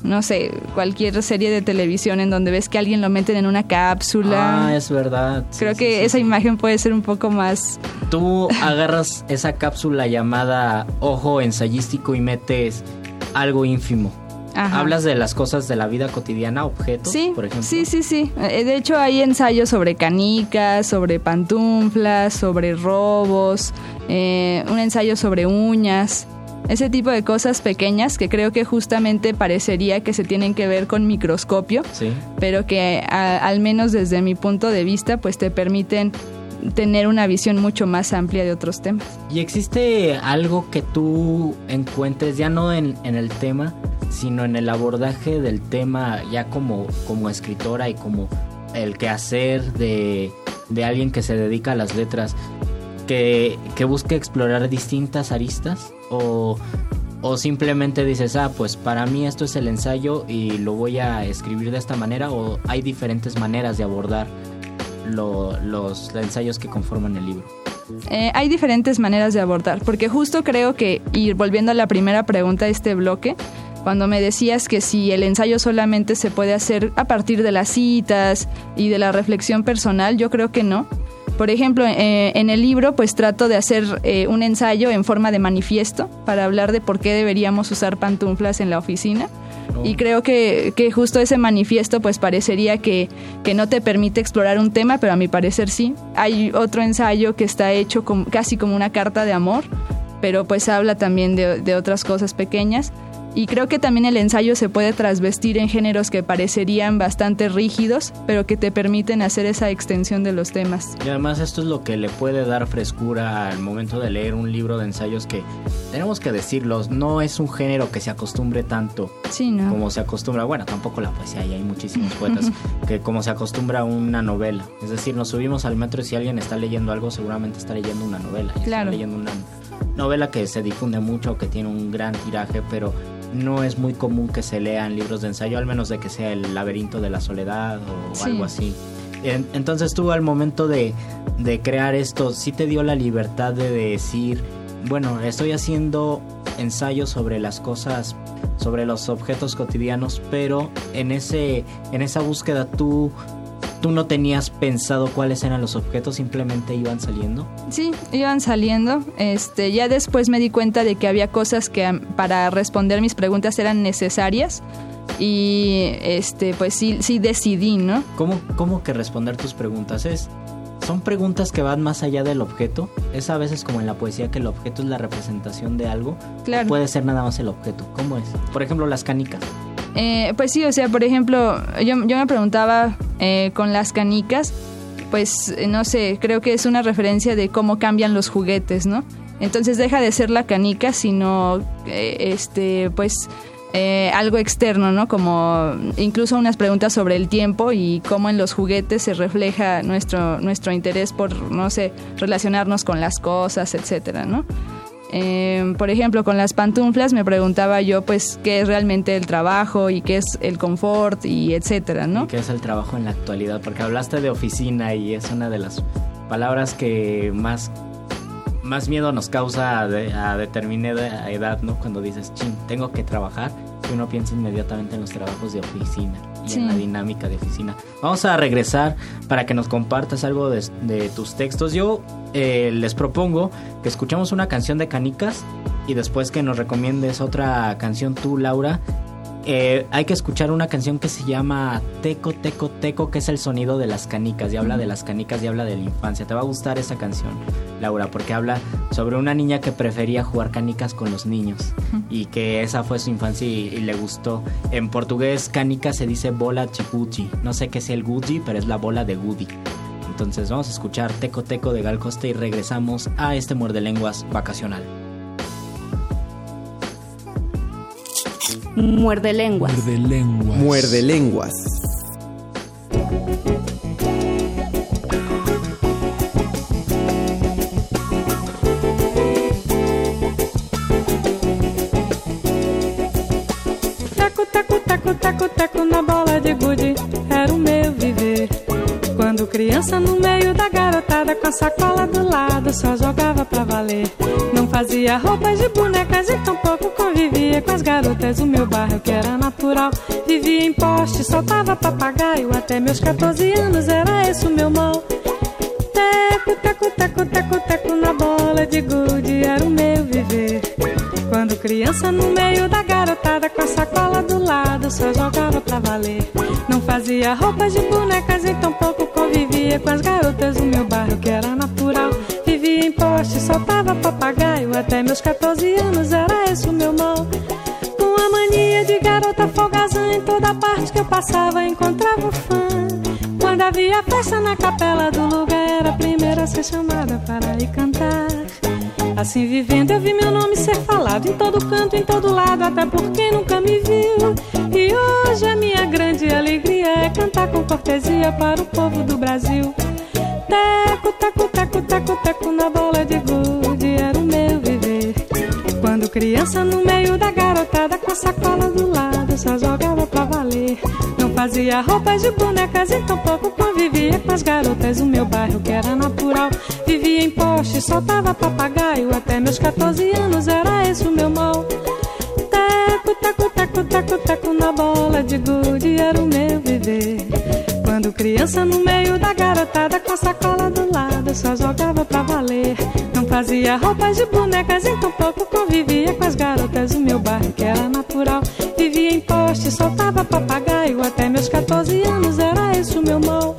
Speaker 2: no sé, cualquier serie de televisión en donde ves que alguien lo meten en una cápsula.
Speaker 1: Ah, es verdad. Sí,
Speaker 2: Creo
Speaker 1: sí,
Speaker 2: que
Speaker 1: sí,
Speaker 2: esa imagen puede ser un poco más...
Speaker 1: Tú agarras esa cápsula llamada ojo ensayístico y metes algo ínfimo.
Speaker 2: Ajá.
Speaker 1: Hablas de las cosas de la vida cotidiana, objetos,
Speaker 2: Sí,
Speaker 1: por ejemplo.
Speaker 2: sí, sí, sí. Eh, De hecho, hay ensayos sobre canicas, sobre pantuflas, sobre robos, eh, un ensayo sobre uñas, ese tipo de cosas pequeñas que creo que justamente parecería que se tienen que ver con microscopio,
Speaker 1: Sí.
Speaker 2: pero que a- al menos desde mi punto de vista, pues te permiten tener una visión mucho más amplia de otros temas.
Speaker 1: ¿Y existe algo que tú encuentres ya no en, en el tema, sino en el abordaje del tema ya como, como escritora y como el quehacer de, de alguien que se dedica a las letras, que, que busque explorar distintas aristas? ¿O, ¿O simplemente dices, ah, pues para mí esto es el ensayo y lo voy a escribir de esta manera? ¿O hay diferentes maneras de abordar lo- los ensayos que conforman el libro?
Speaker 2: Eh, hay diferentes maneras de abordar, porque justo creo que, y volviendo a la primera pregunta de este bloque, cuando me decías que si el ensayo solamente se puede hacer a partir de las citas y de la reflexión personal, yo creo que no. Por ejemplo, eh, en el libro pues trato de hacer eh, un ensayo en forma de manifiesto para hablar de por qué deberíamos usar pantuflas en la oficina. Y creo que, que justo ese manifiesto pues parecería que, que no te permite explorar un tema, pero a mi parecer sí. Hay otro ensayo que está hecho como, casi como una carta de amor, pero pues habla también de, de otras cosas pequeñas. Y creo que también el ensayo se puede trasvestir en géneros que parecerían bastante rígidos, pero que te permiten hacer esa extensión de los temas.
Speaker 1: Y además esto es lo que le puede dar frescura al momento de leer un libro de ensayos que, tenemos que decirlo, no es un género que se acostumbre tanto
Speaker 2: Sí, ¿no?
Speaker 1: como se acostumbra, bueno, tampoco la poesía, y hay muchísimos <laughs> poetas, que como se acostumbra a una novela. Es decir, nos subimos al metro y si alguien está leyendo algo, seguramente está leyendo una novela. y
Speaker 2: Claro.
Speaker 1: Está leyendo una novela que se difunde mucho, que tiene un gran tiraje, pero no es muy común que se lean libros de ensayo, al menos de que sea El laberinto de la soledad o
Speaker 2: Sí.
Speaker 1: algo así. En- Entonces tú al momento de, de crear esto, sí te dio la libertad de decir, bueno, estoy haciendo ensayos sobre las cosas, sobre los objetos cotidianos, pero en ese, en esa búsqueda tú, tú no tenías pensado cuáles eran los objetos, simplemente iban saliendo.
Speaker 2: Sí, iban saliendo. Este, ya después me di cuenta de que había cosas que para responder mis preguntas eran necesarias y este, pues sí, sí decidí, ¿no?
Speaker 1: ¿Cómo, cómo que responder tus preguntas? Es, son preguntas que van más allá del objeto. Es a veces como en la poesía que el objeto es la representación de algo.
Speaker 2: Claro.
Speaker 1: Puede ser nada más el objeto. ¿Cómo es? Por ejemplo, las canicas.
Speaker 2: Eh, pues sí, o sea, por ejemplo, yo, yo me preguntaba eh, con las canicas pues eh, no sé, creo que es una referencia de cómo cambian los juguetes, ¿no? Entonces deja de ser la canica, sino eh, este, pues eh, algo externo, ¿no? Como incluso unas preguntas sobre el tiempo y cómo en los juguetes se refleja nuestro, nuestro interés por, no sé, relacionarnos con las cosas, etcétera, ¿no? Eh, por ejemplo, con las pantuflas me preguntaba yo, pues, qué es realmente el trabajo y qué es el confort y etcétera, ¿no?
Speaker 1: ¿Y ¿Qué es el trabajo en la actualidad? Porque hablaste de oficina y es una de las palabras que más más miedo nos causa a, de- a determinada edad, ¿no? Cuando dices, ching, tengo que trabajar, y uno piensa inmediatamente en los trabajos de oficina y
Speaker 2: Sí.
Speaker 1: en la dinámica de oficina. Vamos a regresar para que nos compartas algo de, de tus textos. Yo eh, les propongo que escuchemos una canción de Canicas y después que nos recomiendes otra canción tú, Laura. Eh, hay que escuchar una canción que se llama Teco, Teco, Teco, que es el sonido de las canicas y habla de las canicas y habla de la infancia. Te va a gustar esa canción, Laura, porque habla sobre una niña que prefería jugar canicas con los niños y que esa fue su infancia y, y le gustó. En portugués, canica se dice bola chipuchi. No sé qué es el Gucci, pero es la bola de Goody. Entonces vamos a escuchar Teco Teco de Gal Costa y regresamos a este muerde lenguas vacacional.
Speaker 8: Muerde lenguas.
Speaker 9: Muerde lenguas.
Speaker 10: Muerde lenguas.
Speaker 11: Taco, taco, taco, taco, taco na bola de gude, era o meu viver. Quando criança no meio com a sacola do lado, só jogava pra valer. Não fazia roupas de bonecas e tampouco convivia com as garotas do meu bairro que era natural. Vivia em poste, soltava papagaio, até meus 14 anos era esse o meu mal. Teco, teco, teco, teco, teco na bola de gude, era o meu viver. Quando criança no meio da garotada com a sacola do lado, só jogava pra valer. Não fazia roupas de bonecas e tampouco convivia com as garotas do meu bairro que era natural. Vivia em poste, soltava papagaio, até meus 14 anos era esse o meu mal. Com a mania de garota folgazã em toda parte que eu passava encontrava um fã. Quando havia festa na capela do lugar, era a primeira a ser chamada para ir cantar. Assim vivendo, eu vi meu nome ser falado em todo canto, em todo lado, até por quem nunca me viu. E hoje a minha grande alegria é cantar com cortesia para o povo do Brasil. Teco, teco, teco, teco, teco na bola de gude, era o meu viver. Quando criança no meio da garotada com a sacola do lado, só jogava pra valer. Não fazia roupas de bonecas e tampouco convivia com as garotas do meu bairro que era natural. Vivia em poste, soltava papagaio, até meus 14 anos era esse o meu mal. Teco, teco, teco, teco, teco na bola de gude, era o meu viver. Quando criança no meio da garotada com a sacola do lado, só jogava pra valer. Não fazia roupas de bonecas e tampouco convivia com as garotas do meu bairro que era natural. Vivia em poste, soltava papagaio, até meus 14 anos era esse o meu mal.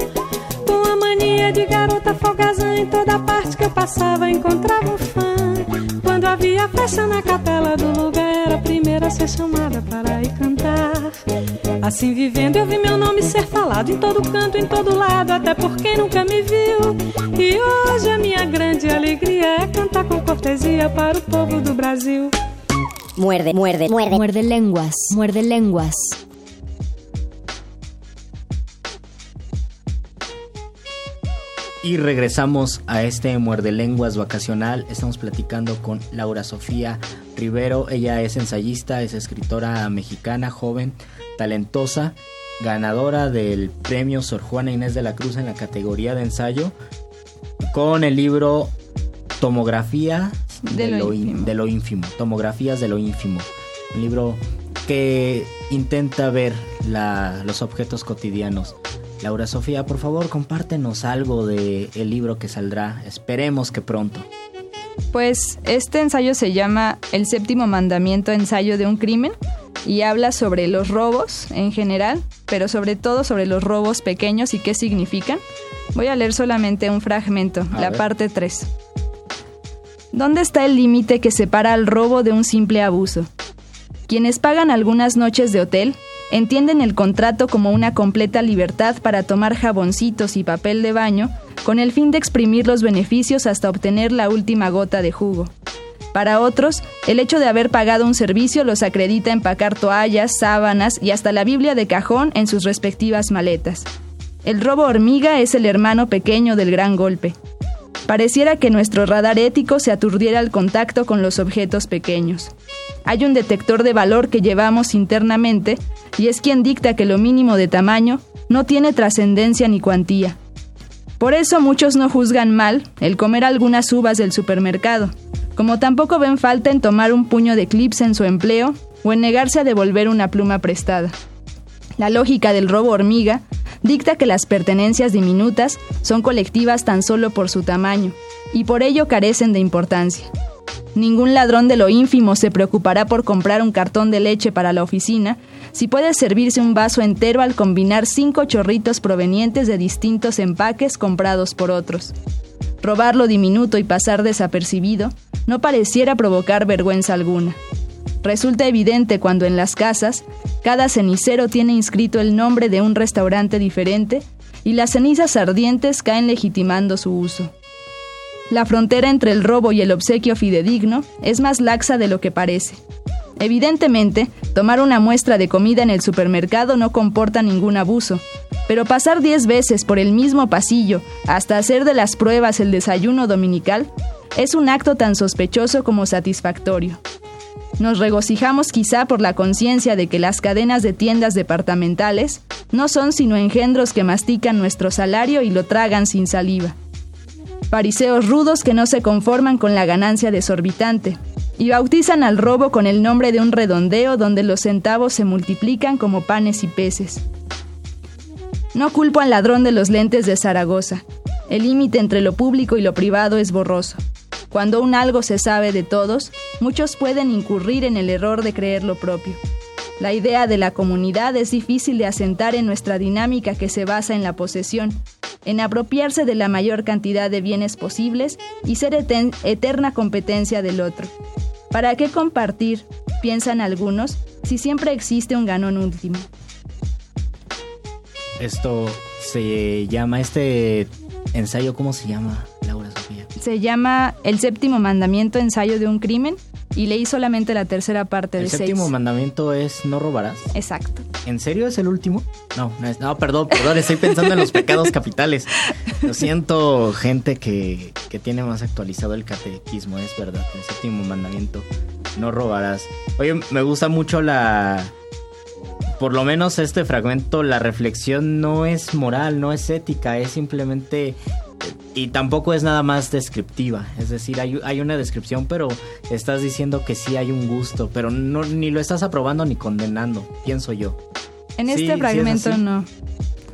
Speaker 11: Com a mania de garota folgazã em toda parte que eu passava encontrava um fã. Quando havia festa na capela do lugar, era a primeira a ser chamada para ir cantar. Assim vivendo, eu vi meu nome ser falado em todo canto, em todo lado, até por quem nunca me viu. E hoje a minha grande alegria é cantar com cortesia para o povo do Brasil.
Speaker 6: Muerde, muerde, muerde. Muerde lenguas. Muerde lenguas.
Speaker 1: Y regresamos a este Muerde Lenguas vacacional. Estamos platicando con Laura Sofía Rivero. Ella es ensayista, es escritora mexicana, joven, talentosa, ganadora del premio Sor Juana Inés de la Cruz en la categoría de ensayo, con el libro Tomografía
Speaker 2: De lo
Speaker 1: in-
Speaker 2: ínfimo.
Speaker 1: de lo ínfimo. Tomografías de lo ínfimo. Un libro que intenta ver la- los objetos cotidianos. Laura Sofía, por favor, compártenos algo del el libro que saldrá. Esperemos que pronto.
Speaker 2: Pues este ensayo se llama El séptimo mandamiento, ensayo de un crimen, y habla sobre los robos en general, pero sobre todo sobre los robos pequeños y qué significan. Voy a leer solamente un fragmento,
Speaker 12: A
Speaker 2: la
Speaker 12: ver.
Speaker 2: parte 3. ¿Dónde está el límite que separa al robo de un simple abuso? Quienes pagan algunas noches de hotel entienden el contrato como una completa libertad para tomar jaboncitos y papel de baño con el fin de exprimir los beneficios hasta obtener la última gota de jugo. Para otros, el hecho de haber pagado un servicio los acredita empacar toallas, sábanas y hasta la Biblia de cajón en sus respectivas maletas. El robo hormiga es el hermano pequeño del gran golpe. Pareciera que nuestro radar ético se aturdiera al contacto con los objetos pequeños. Hay un detector de valor que llevamos internamente y es quien dicta que lo mínimo de tamaño no tiene trascendencia ni cuantía. Por eso muchos no juzgan mal el comer algunas uvas del supermercado, como tampoco ven falta en tomar un puño de clips en su empleo o en negarse a devolver una pluma prestada. La lógica del robo hormiga dicta que las pertenencias diminutas son colectivas tan solo por su tamaño, y por ello carecen de importancia. Ningún ladrón de lo ínfimo se preocupará por comprar un cartón de leche para la oficina si puede servirse un vaso entero al combinar cinco chorritos provenientes de distintos empaques comprados por otros. Robar lo diminuto y pasar desapercibido no pareciera provocar vergüenza alguna. Resulta evidente cuando en las casas cada cenicero tiene inscrito el nombre de un restaurante diferente y las cenizas ardientes caen legitimando su uso. La frontera entre el robo y el obsequio fidedigno es más laxa de lo que parece. Evidentemente, tomar una muestra de comida en el supermercado no comporta ningún abuso, pero pasar 10 veces por el mismo pasillo hasta hacer de las pruebas el desayuno dominical es un acto tan sospechoso como satisfactorio. Nos regocijamos quizá por la conciencia de que las cadenas de tiendas departamentales no son sino engendros que mastican nuestro salario y lo tragan sin saliva. Fariseos rudos que no se conforman con la ganancia desorbitante y bautizan al robo con el nombre de un redondeo donde los centavos se multiplican como panes y peces. No culpo al ladrón de los lentes de Zaragoza. El límite entre lo público y lo privado es borroso. Cuando un algo se sabe de todos, muchos pueden incurrir en el error de creer lo propio. La idea de la comunidad es difícil de asentar en nuestra dinámica que se basa en la posesión, en apropiarse de la mayor cantidad de bienes posibles y ser eterna competencia del otro. ¿Para qué compartir, piensan algunos, si siempre existe un ganón último?
Speaker 1: Esto se llama, este ensayo, ¿cómo se llama?
Speaker 2: se llama El séptimo mandamiento, ensayo de un crimen, y leí solamente la tercera parte de
Speaker 1: seis. El séptimo mandamiento es no robarás.
Speaker 2: Exacto.
Speaker 1: ¿En serio es el último? No, no, es, no perdón, perdón, estoy pensando en los pecados capitales. Lo siento, gente que, que tiene más actualizado el catequismo, es verdad. El séptimo mandamiento, no robarás. Oye, me gusta mucho la... Por lo menos este fragmento, la reflexión no es moral, no es ética, es simplemente y tampoco es nada más descriptiva. Es decir, hay, hay, una descripción, pero estás diciendo que sí hay un gusto, pero no, ni lo estás aprobando ni condenando, pienso yo.
Speaker 2: En este fragmento no.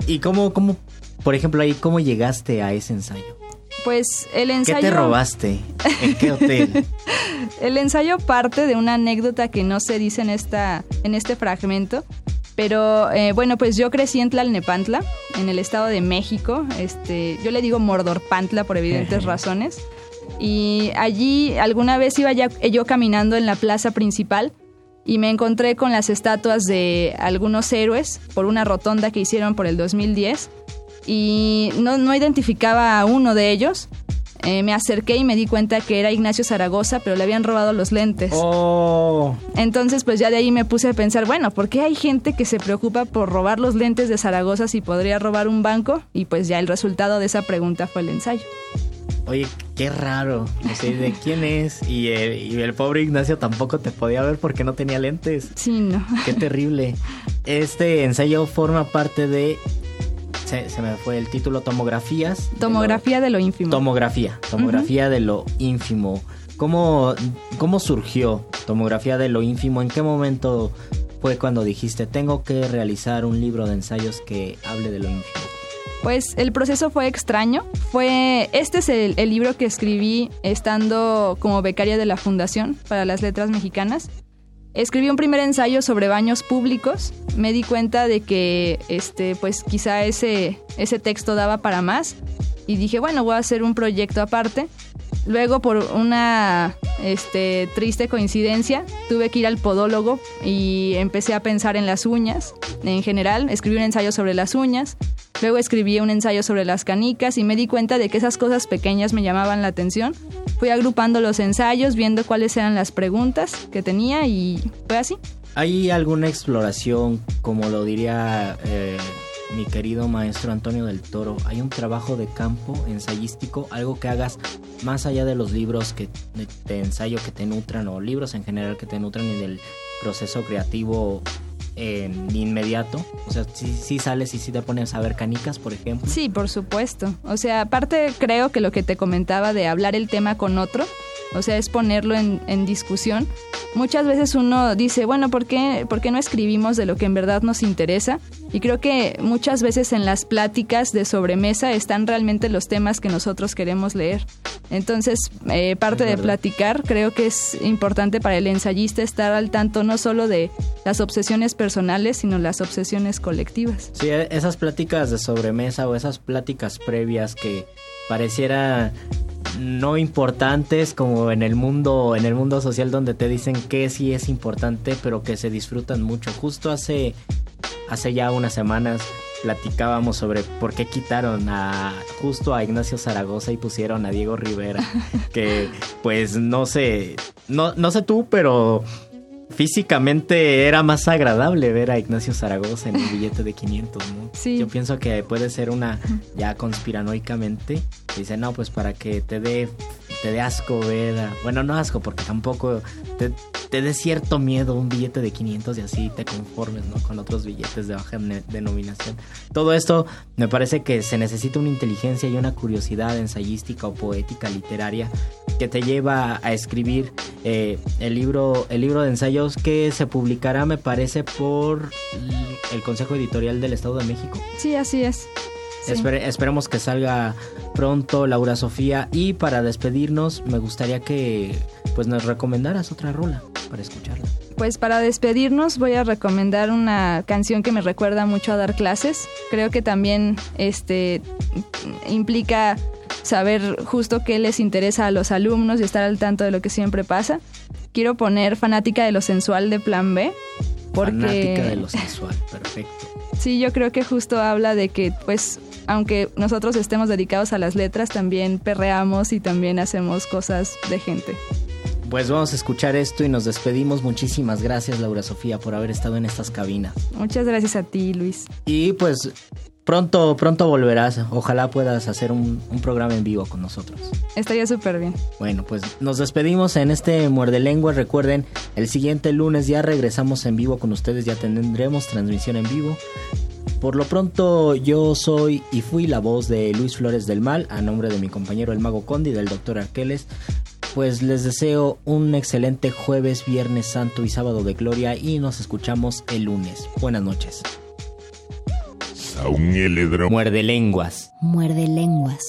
Speaker 1: ¿Y cómo, cómo, por ejemplo, ahí, cómo llegaste a ese ensayo?
Speaker 2: Pues el ensayo...
Speaker 1: ¿Qué te robaste? ¿En qué hotel? <laughs>
Speaker 2: el ensayo parte de una anécdota que no se dice en, esta, en este fragmento, pero eh, bueno, pues yo crecí en Tlalnepantla, en el Estado de México. Este, yo le digo Mordorpantla por evidentes razones. Y allí alguna vez iba ya, yo caminando en la plaza principal y me encontré con las estatuas de algunos héroes por una rotonda que hicieron por el 2010 y no, no identificaba a uno de ellos, eh, me acerqué y me di cuenta que era Ignacio Zaragoza, pero le habían robado los lentes.
Speaker 1: Oh.
Speaker 2: Entonces, pues ya de ahí me puse a pensar, bueno, ¿por qué hay gente que se preocupa por robar los lentes de Zaragoza si podría robar un banco? Y pues ya el resultado de esa pregunta fue el ensayo.
Speaker 1: Oye, qué raro. No sé de quién es. Y el, y el, pobre Ignacio tampoco te podía ver porque no tenía lentes.
Speaker 2: Sí, no.
Speaker 1: Qué terrible. Este ensayo forma parte de se, me fue el título, Tomografías.
Speaker 2: Tomografía de lo, ínfimo.
Speaker 1: Tomografía, tomografía de lo ínfimo. ¿Cómo, ¿Cómo surgió Tomografía de lo ínfimo? ¿En qué momento fue cuando dijiste, tengo que realizar un libro de ensayos que hable de lo ínfimo?
Speaker 2: Pues el proceso fue extraño. Fue este es el, el, libro que escribí estando como becaria de la Fundación para las Letras Mexicanas. Escribí un primer ensayo sobre baños públicos. Me di cuenta de que este, pues quizá ese, ese texto daba para más. Y dije, bueno, voy a hacer un proyecto aparte. Luego por una este, triste coincidencia tuve que ir al podólogo y empecé a pensar en las uñas en general. Escribí un ensayo sobre las uñas, luego escribí un ensayo sobre las canicas y me di cuenta de que esas cosas pequeñas me llamaban la atención. Fui agrupando los ensayos, viendo cuáles eran las preguntas que tenía y fue así.
Speaker 1: ¿Hay alguna exploración, como lo diría eh, mi querido maestro Antonio del Toro? ¿Hay un trabajo de campo ensayístico, algo que hagas más allá de los libros que de, ensayo que te nutran o libros en general que te nutran y del proceso creativo inmediato? O sea, si ¿sí, sales y si te pones a ver canicas, por ejemplo.
Speaker 2: Sí, por supuesto. O sea, aparte creo que lo que te comentaba de hablar el tema con otro, o sea, es ponerlo en, en discusión. Muchas veces uno dice, bueno, ¿por qué, ¿por qué no escribimos de lo que en verdad nos interesa? Y creo que muchas veces en las pláticas de sobremesa están realmente los temas que nosotros queremos leer. Entonces, eh, parte de platicar, creo que es importante para el ensayista estar al tanto no solo de las obsesiones personales, sino las obsesiones colectivas.
Speaker 1: Sí, esas pláticas de sobremesa o esas pláticas previas que pareciera no importantes como en el mundo en el mundo social donde te dicen que sí es importante pero que se disfrutan mucho. Justo hace hace ya unas semanas platicábamos sobre por qué quitaron a justo a Ignacio Zaragoza y pusieron a Diego Rivera <laughs> que pues no sé no no sé tú pero físicamente era más agradable ver a Ignacio Zaragoza en el billete de 500, ¿no?
Speaker 2: Sí.
Speaker 1: Yo pienso que puede ser una, ya conspiranoicamente, dice, no, pues para que te dé te dé asco ver, a, bueno, no asco, porque tampoco te, te dé cierto miedo un billete de 500 y así te conformes, ¿no? Con otros billetes de baja denominación. Todo esto me parece que se necesita una inteligencia y una curiosidad ensayística o poética literaria que te lleva a escribir eh, el libro el libro de que se publicará me parece por el Consejo Editorial del Estado de México.
Speaker 2: Sí, así es. Sí.
Speaker 1: Espere, esperemos que salga pronto Laura Sofía y para despedirnos me gustaría que pues nos recomendaras otra rola para escucharla.
Speaker 2: Pues para despedirnos voy a recomendar una canción que me recuerda mucho a dar clases. Creo que también este implica saber justo qué les interesa a los alumnos y estar al tanto de lo que siempre pasa. Quiero poner Fanática de lo Sensual de Plan B. Porque...
Speaker 1: Fanática de lo sensual, perfecto.
Speaker 2: Sí, yo creo que justo habla de que, pues, aunque nosotros estemos dedicados a las letras, también perreamos y también hacemos cosas de gente.
Speaker 1: Pues vamos a escuchar esto y nos despedimos. Muchísimas gracias, Laura Sofía, por haber estado en estas cabinas.
Speaker 2: Muchas gracias a ti, Luis.
Speaker 1: Y pues pronto, pronto volverás. Ojalá puedas hacer un, un programa en vivo con nosotros.
Speaker 2: Estaría súper bien.
Speaker 1: Bueno, pues nos despedimos en este Muerde Lengua. Recuerden, el siguiente lunes ya regresamos en vivo con ustedes. Ya tendremos transmisión en vivo. Por lo pronto, yo soy y fui la voz de Luis Flores del Mal, a nombre de mi compañero el Mago Condi y del Dr. Arqueles. Pues les deseo un excelente jueves, viernes santo y sábado de gloria y nos escuchamos el lunes. Buenas noches. Muerde lenguas.
Speaker 6: Muerde lenguas.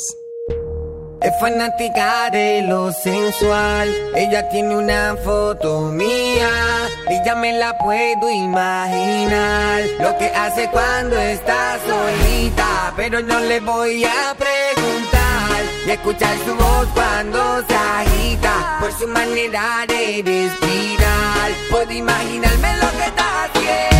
Speaker 10: Es fanática de lo sensual. Ella tiene una foto mía. Y ya me la puedo imaginar. Lo que hace cuando está solita. Pero no le voy a preguntar. Y escuchar su voz cuando se agita. Por su manera de respirar. Puedo imaginarme lo que está haciendo.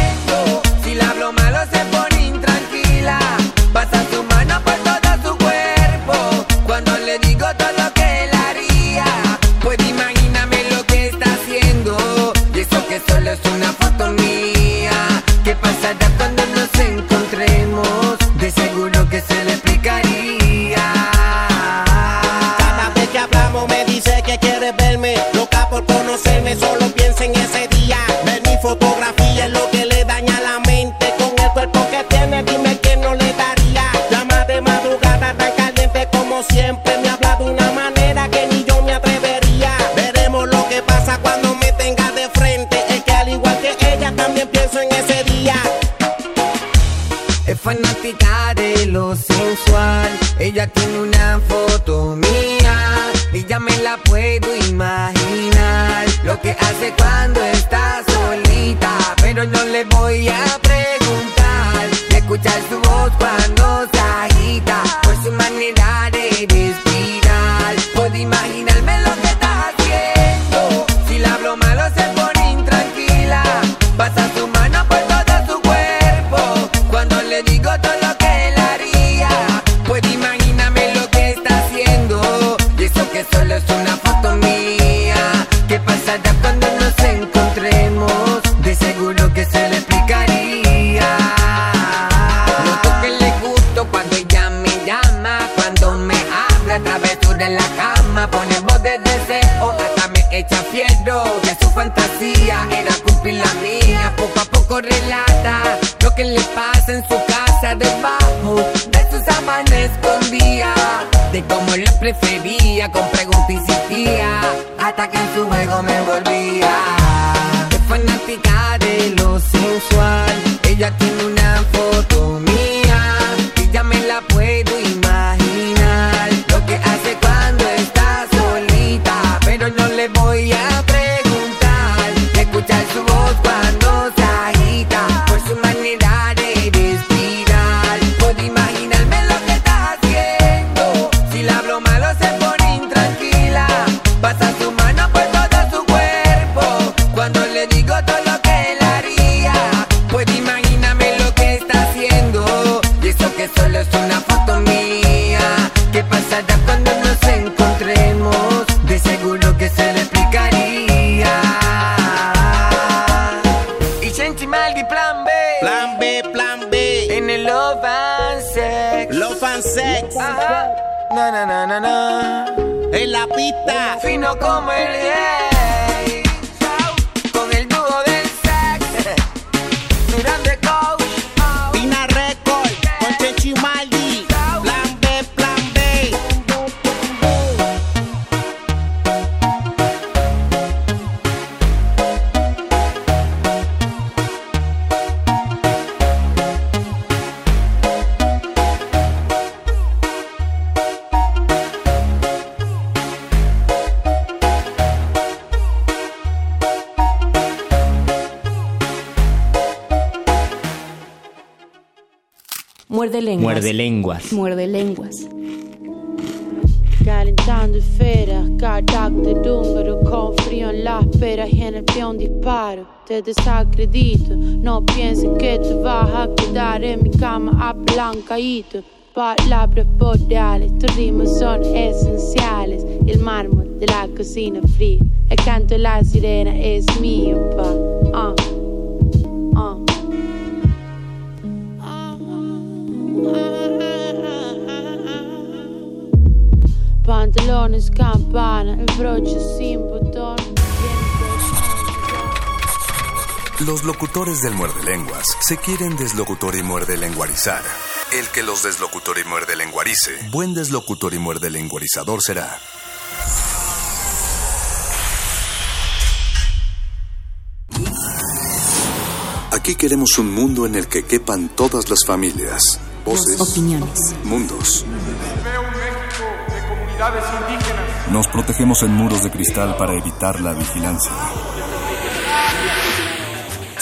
Speaker 10: Solo
Speaker 12: piensa en ese día. Ver mi fotografía es lo que le daña la mente. Con el cuerpo que tiene, dime que no le daría. Llama de madrugada tan caliente como siempre. Me habla de una manera que ni yo me atrevería. Veremos lo que pasa cuando me tenga de frente. Es que al igual que ella también pienso en ese día.
Speaker 10: Es fanática de lo sensual. Ella tiene una foto mía. Y ya me la puedo hace cuando
Speaker 13: Muerde lenguas.
Speaker 14: Muerde lenguas.
Speaker 15: Calentando esferas, de número con frío en la espera y en el pie un disparo. Te desacredito, no pienses que te vas a quedar en mi cama apalancadito. Palabras boreales, tus ritmos son esenciales. El mármol de la cocina fría, el canto de la sirena es mío, pa.
Speaker 9: Locutores del muerde lenguas se quieren deslocutor y muerde lenguarizar. El que los deslocutor y muerde lenguarice, buen deslocutor y muerde lenguarizador será. Aquí queremos un mundo en el que quepan todas las familias, voces,
Speaker 13: Opiniones.
Speaker 9: mundos.
Speaker 16: Veo un México de comunidades indígenas.
Speaker 9: Nos protegemos en muros de cristal para evitar la vigilancia.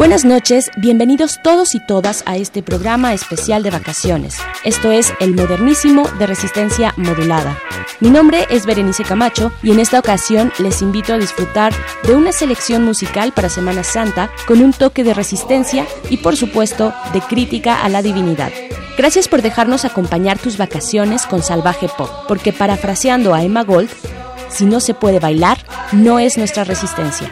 Speaker 13: Buenas noches, bienvenidos todos y todas a este programa especial de vacaciones. Esto es El Modernísimo de Resistencia Modulada. Mi nombre es Berenice Camacho y en esta ocasión les invito a disfrutar de una selección musical para Semana Santa con un toque de resistencia y por supuesto de crítica a la divinidad. Gracias por dejarnos acompañar tus vacaciones con Salvaje Pop, porque parafraseando a Emma Gold, si no se puede bailar, no es nuestra resistencia.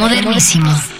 Speaker 17: Modernísimo.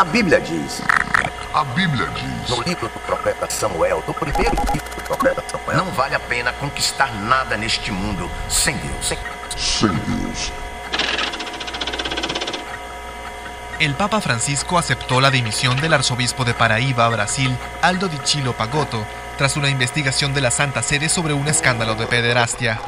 Speaker 17: A
Speaker 18: Bíblia diz.
Speaker 19: A Bíblia diz.
Speaker 18: No livro do profeta Samuel, do primeiro livro do profeta Samuel, não vale a pena conquistar nada neste mundo sem Deus.
Speaker 19: Sem Deus.
Speaker 20: El Papa Francisco aceptó la dimisión del arzobispo de Paraíba, Brasil, Aldo Di Chilo Pagotto, tras una investigación de la Santa Sede sobre un escándalo de pederastia.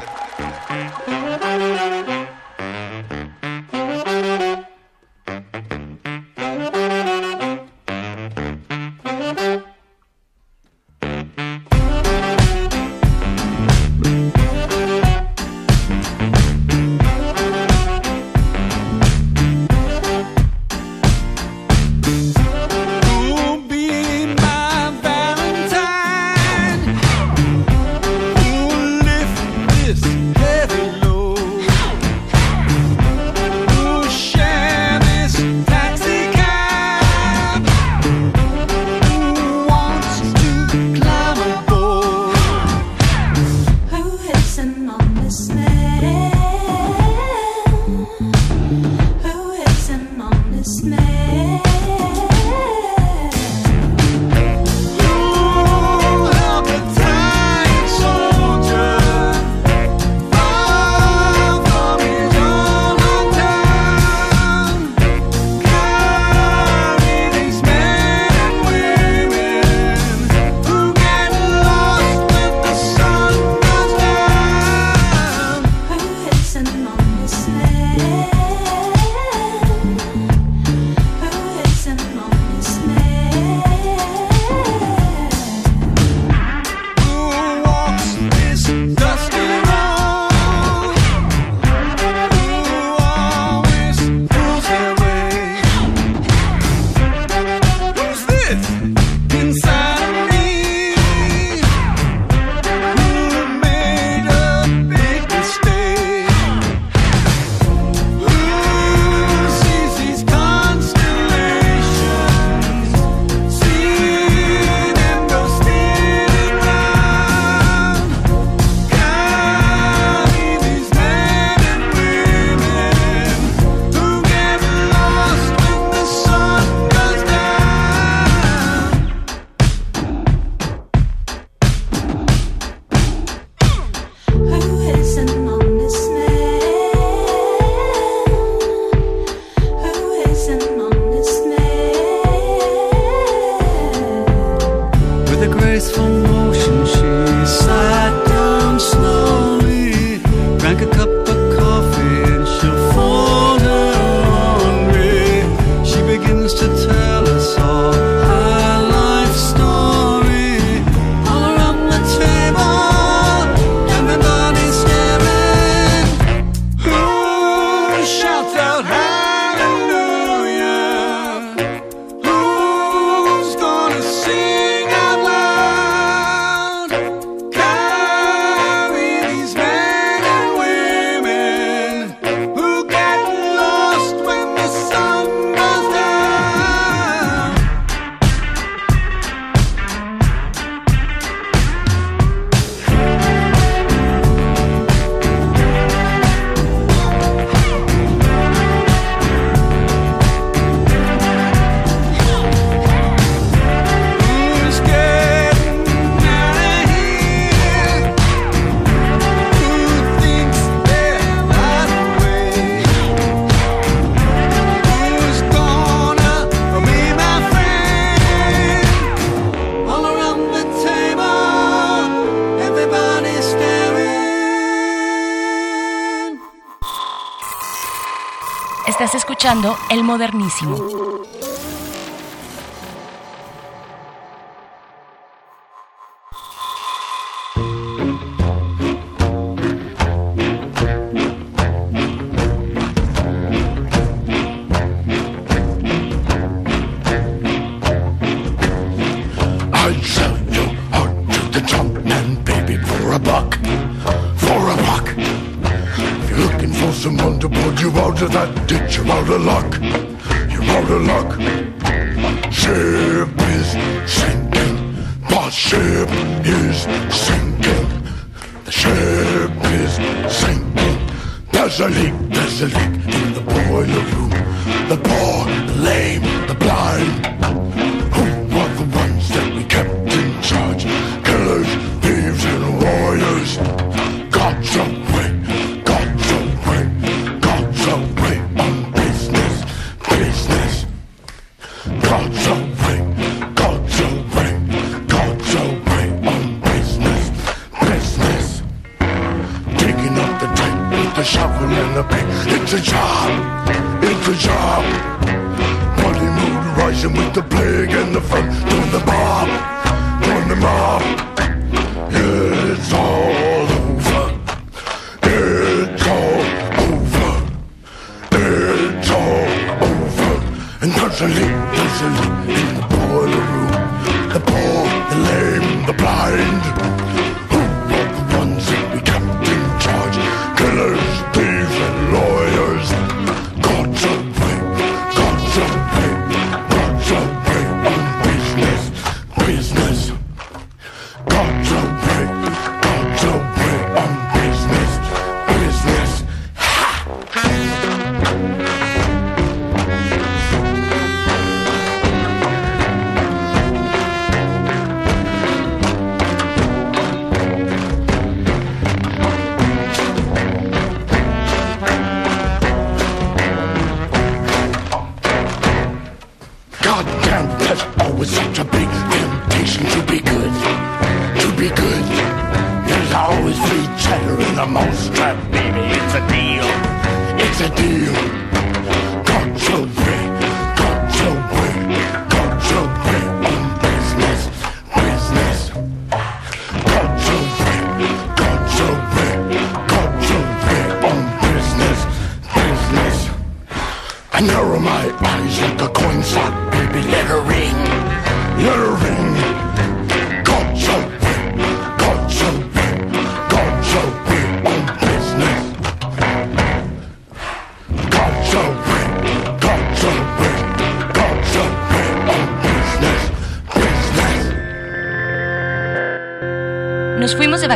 Speaker 8: El Modernísimo.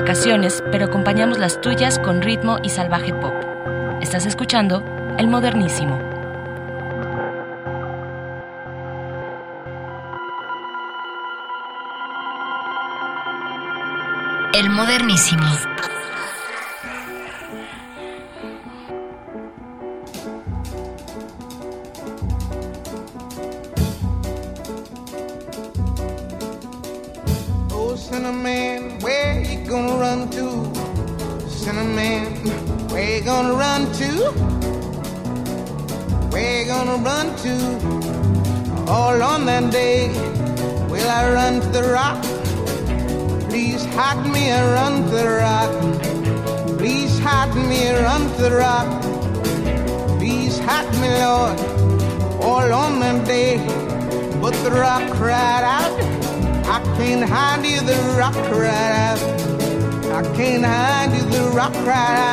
Speaker 8: vacaciones, pero acompañamos las tuyas con ritmo y salvaje pop. Estás escuchando El Modernísimo.
Speaker 17: El Modernísimo.
Speaker 20: You, the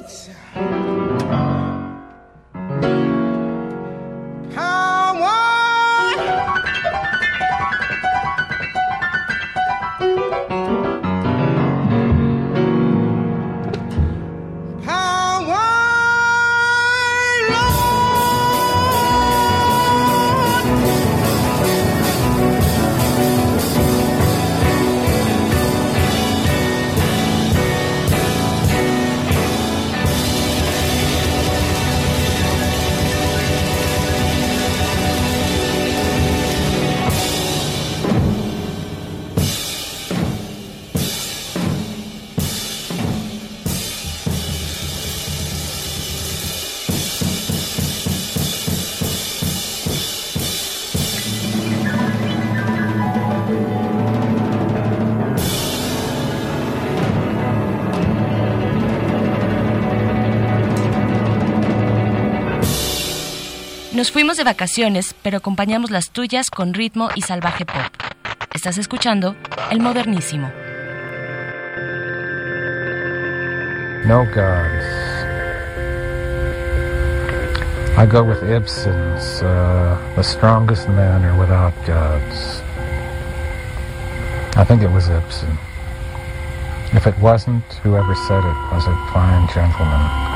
Speaker 20: boats.
Speaker 13: Nos fuimos de vacaciones, pero acompañamos las tuyas con ritmo y salvaje pop. Estás escuchando El Modernísimo.
Speaker 21: No guns.
Speaker 22: I go with Ibsen's uh, The Strongest Man or Without Gods. I think it was Ibsen. If it wasn't, whoever said it was a fine gentleman.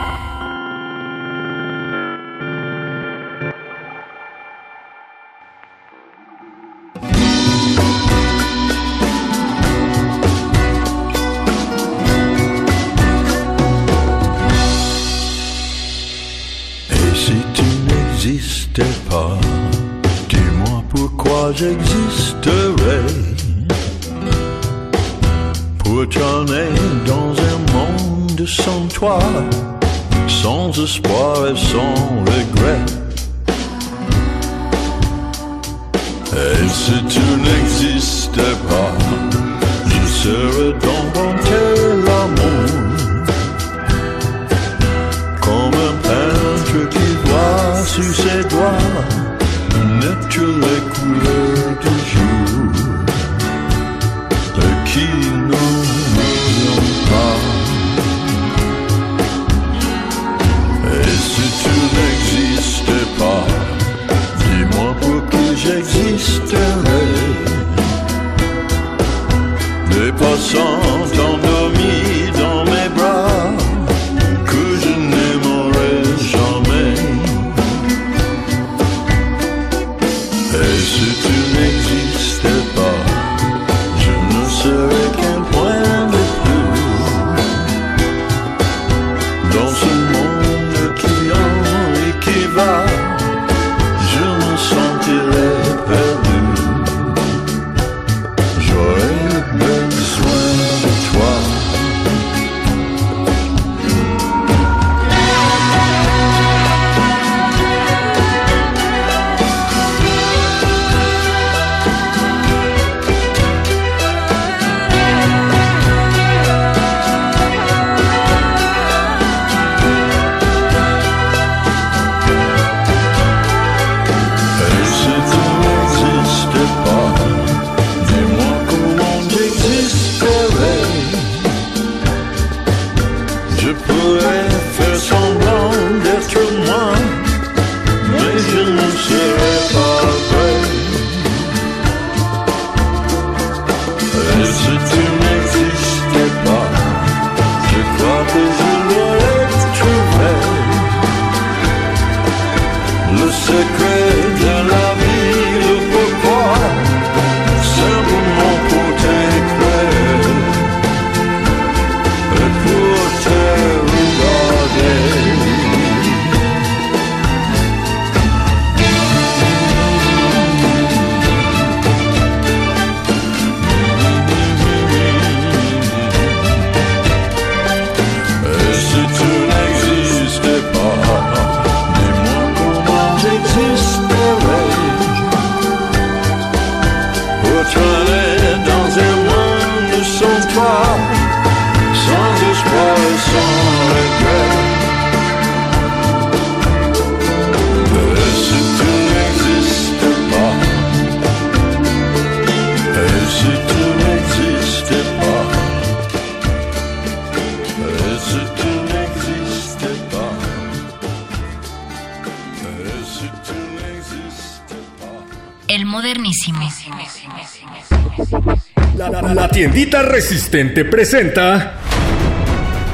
Speaker 23: La,
Speaker 24: tiendita resistente presenta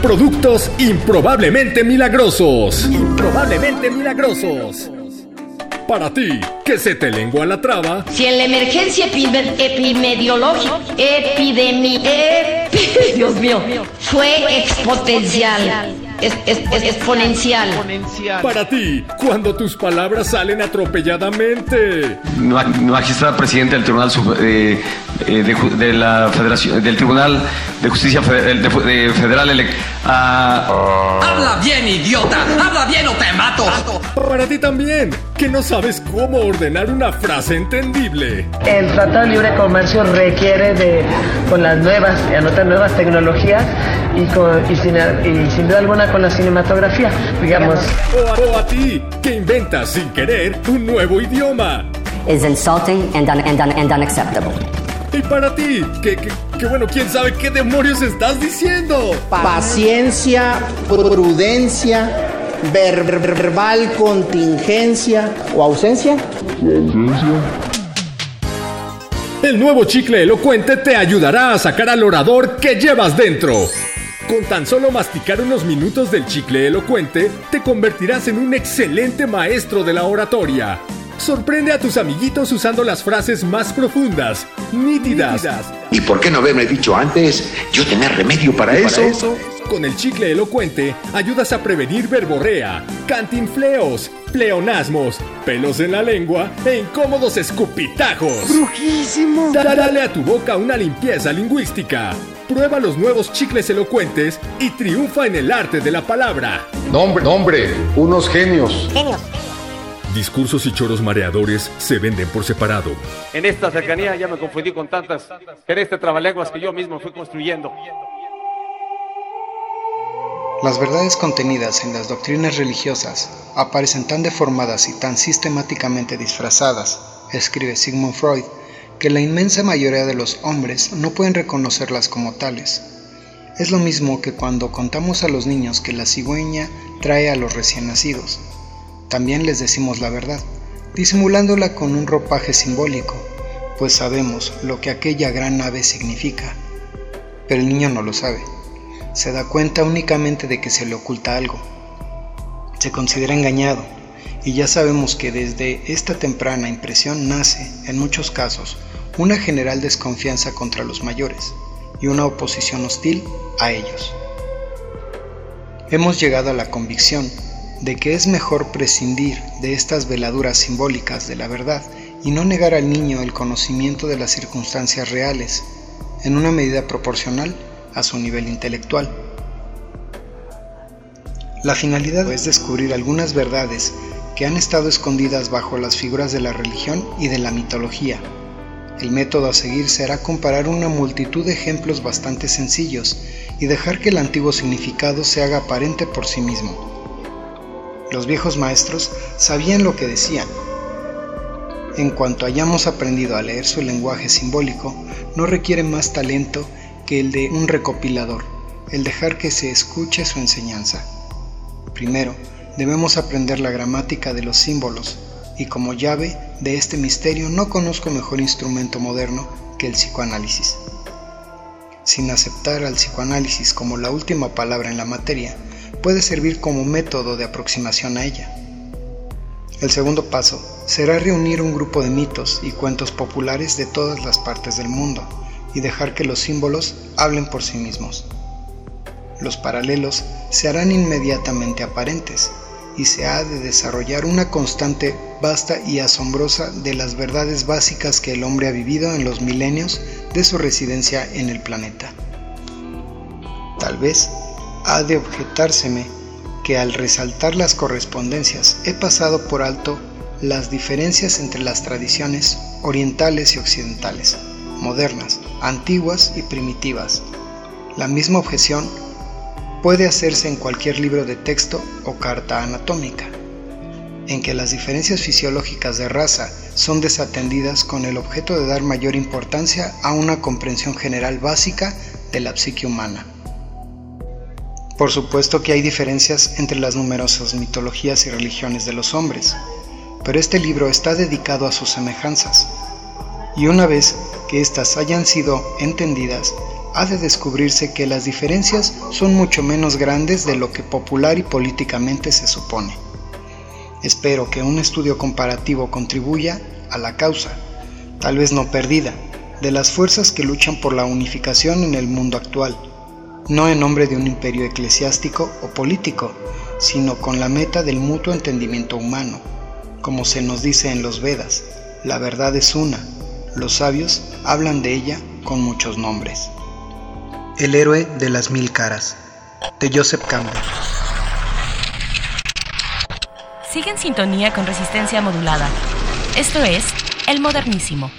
Speaker 24: productos improbablemente milagrosos. Improbablemente milagrosos. Para ti, que se te lengua la traba,
Speaker 25: Si en la emergencia epi- epidemiológica, epidemia, epi- <laughs> Dios mío, fue exponencial, es- es- es- exponencial.
Speaker 24: para ti, cuando tus palabras salen atropelladamente.
Speaker 26: Ma- magistrada presidenta del Tribunal eh, eh, de, de la Federación del Tribunal de Justicia Fe- de- de Federal elec- ah,
Speaker 27: Habla bien, idiota. Habla bien o te mato.
Speaker 24: Para ti también, que no sabes cómo ordenar una frase entendible.
Speaker 28: El Tratado de Libre Comercio requiere de, con las nuevas, anotan nuevas tecnologías y, con, y, sin, y sin duda alguna con la cinematografía, digamos.
Speaker 24: O a, o a ti, que inventas sin querer un nuevo idioma.
Speaker 29: is insulting and, un- and, un- and unacceptable.
Speaker 24: Y para ti, que, que, que bueno, quién sabe qué demonios estás diciendo.
Speaker 30: Paciencia, prudencia
Speaker 31: ver- ver- verbal, contingencia o ausencia.
Speaker 24: El nuevo chicle elocuente te ayudará a sacar al orador que llevas dentro. Con tan solo masticar unos minutos del chicle elocuente, te convertirás en un excelente maestro de la oratoria. Sorprende a tus amiguitos usando las frases más profundas, nítidas.
Speaker 32: ¿Y por qué no haberme dicho antes? Yo tenía remedio para eso.
Speaker 24: Con el chicle elocuente ayudas a prevenir verborrea, cantinfleos, pleonasmos, pelos en la lengua e incómodos escupitajos.
Speaker 31: ¡Brujísimo!
Speaker 24: Dale a tu boca una limpieza lingüística. Prueba los nuevos chicles elocuentes y triunfa en el arte de la palabra.
Speaker 33: Nombre, nombre, unos genios.
Speaker 24: Discursos y choros mareadores se venden por separado.
Speaker 3: En esta cercanía ya me confundí con tantas en este trabalenguas que yo mismo fui construyendo.
Speaker 34: Las verdades contenidas en las doctrinas religiosas aparecen tan deformadas y tan sistemáticamente disfrazadas, escribe Sigmund Freud, que la inmensa mayoría de los hombres no pueden reconocerlas como tales. Es lo mismo que cuando contamos a los niños que la cigüeña trae a los recién nacidos. También les decimos la verdad, disimulándola con un ropaje simbólico, pues sabemos lo que aquella gran ave significa. Pero el niño no lo sabe se da cuenta únicamente de que se le oculta algo. Se considera engañado y ya sabemos que desde esta temprana impresión nace, en muchos casos, una general desconfianza contra los mayores y una oposición hostil a ellos. Hemos llegado a la convicción de que es mejor prescindir de estas veladuras simbólicas de la verdad y no negar al niño el conocimiento de las circunstancias reales, en una medida proporcional a su nivel intelectual. La finalidad es descubrir algunas verdades que han estado escondidas bajo las figuras de la religión y de la mitología. El método a seguir será comparar una multitud de ejemplos bastante sencillos y dejar que el antiguo significado se haga aparente por sí mismo. Los viejos maestros sabían lo que decían. En cuanto hayamos aprendido a leer su lenguaje simbólico, no requiere más talento que el de un recopilador, el dejar que se escuche su enseñanza. Primero, debemos aprender la gramática de los símbolos, y como llave de este misterio no conozco mejor instrumento moderno que el psicoanálisis. Sin aceptar al psicoanálisis como la última palabra en la materia, puede servir como método de aproximación a ella. El segundo paso será reunir un grupo de mitos y cuentos populares de todas las partes del mundo, y dejar que los símbolos hablen por sí mismos. Los paralelos se harán inmediatamente aparentes y se ha de desarrollar una constante vasta y asombrosa de las verdades básicas que el hombre ha vivido en los milenios de su residencia en el planeta. Tal vez ha de objetárseme que al resaltar las correspondencias he pasado por alto las diferencias entre las tradiciones orientales y occidentales modernas, antiguas y primitivas. La misma objeción puede hacerse en cualquier libro de texto o carta anatómica, en que las diferencias fisiológicas de raza son desatendidas con el objeto de dar mayor importancia a una comprensión general básica de la psique humana. Por supuesto que hay diferencias entre las numerosas mitologías y religiones de los hombres, pero este libro está dedicado a sus semejanzas, y una vez que éstas hayan sido entendidas, ha de descubrirse que las diferencias son mucho menos grandes de lo que popular y políticamente se supone. Espero que un estudio comparativo contribuya a la causa, tal vez no perdida, de las fuerzas que luchan por la unificación en el mundo actual, no en nombre de un imperio eclesiástico o político, sino con la meta del mutuo entendimiento humano. Como se nos dice en los Vedas, la verdad es una, los sabios hablan de ella con muchos nombres. El héroe de las mil caras, de Joseph Campbell.
Speaker 8: Sigue en sintonía con resistencia modulada. Esto es El Modernísimo.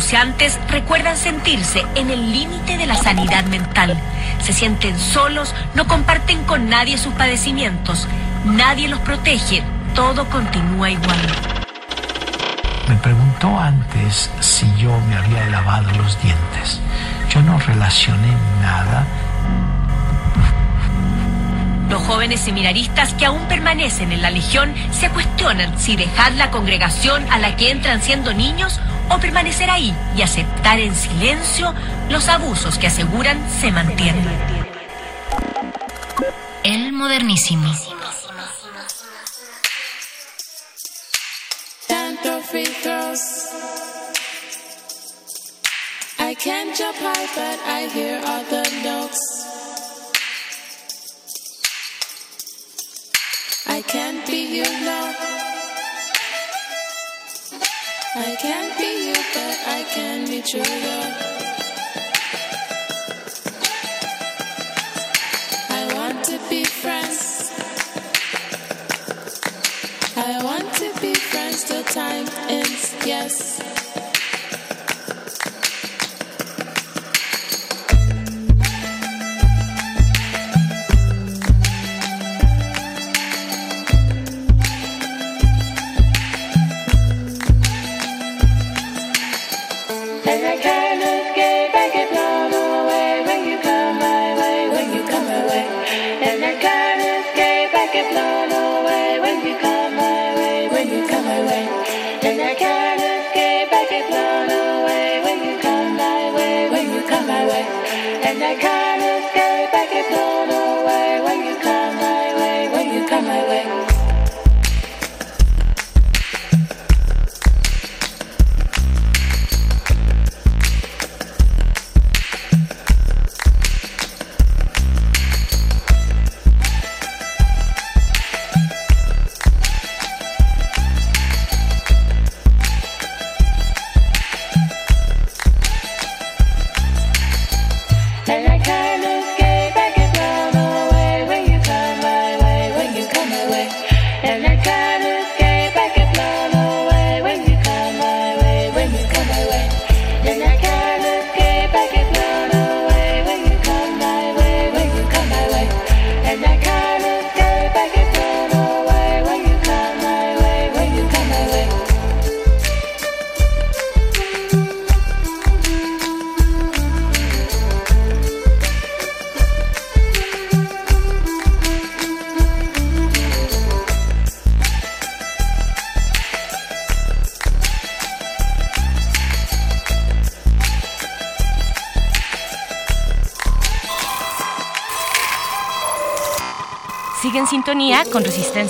Speaker 35: Denunciantes recuerdan sentirse en el límite de la sanidad mental. Se sienten solos, no comparten con nadie sus padecimientos, nadie los protege, todo continúa igual.
Speaker 36: Me preguntó antes si yo me había lavado los dientes. Yo no relacioné nada.
Speaker 35: Los jóvenes seminaristas que aún permanecen en la Legión se cuestionan si dejar la congregación a la que entran siendo niños o permanecer ahí y aceptar en silencio los abusos que aseguran se mantienen.
Speaker 17: El modernísimo.
Speaker 37: Tanto. I can't jump high, but I hear all the notes. I can't be you, no. I can't be you, but I can be true. I want to be friends. I want to be friends till time ends, yes.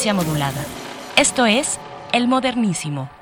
Speaker 8: Modulada. Esto es El Modernísimo.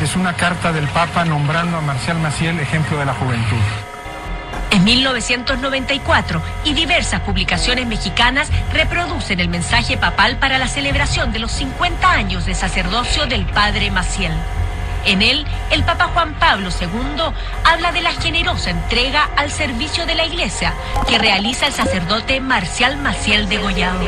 Speaker 38: Es una carta del Papa nombrando a Marcial Maciel ejemplo de la juventud.
Speaker 35: En 1994 y diversas publicaciones mexicanas reproducen el mensaje papal para la celebración de los 50 años de sacerdocio del padre Maciel. En él, el Papa Juan Pablo II habla de la generosa entrega al servicio de la Iglesia que realiza el sacerdote Marcial Maciel de Gollado.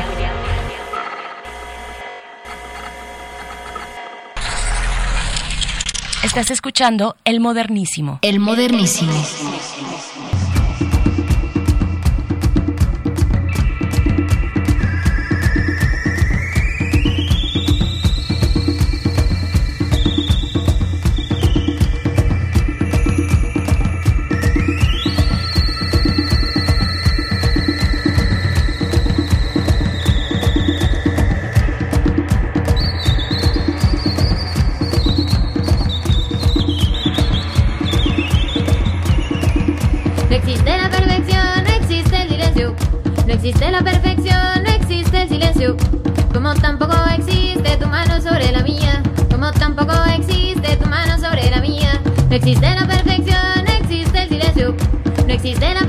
Speaker 13: Estás escuchando El Modernísimo.
Speaker 6: El Modernísimo.
Speaker 39: No existe la perfección, existe el silencio. No existe la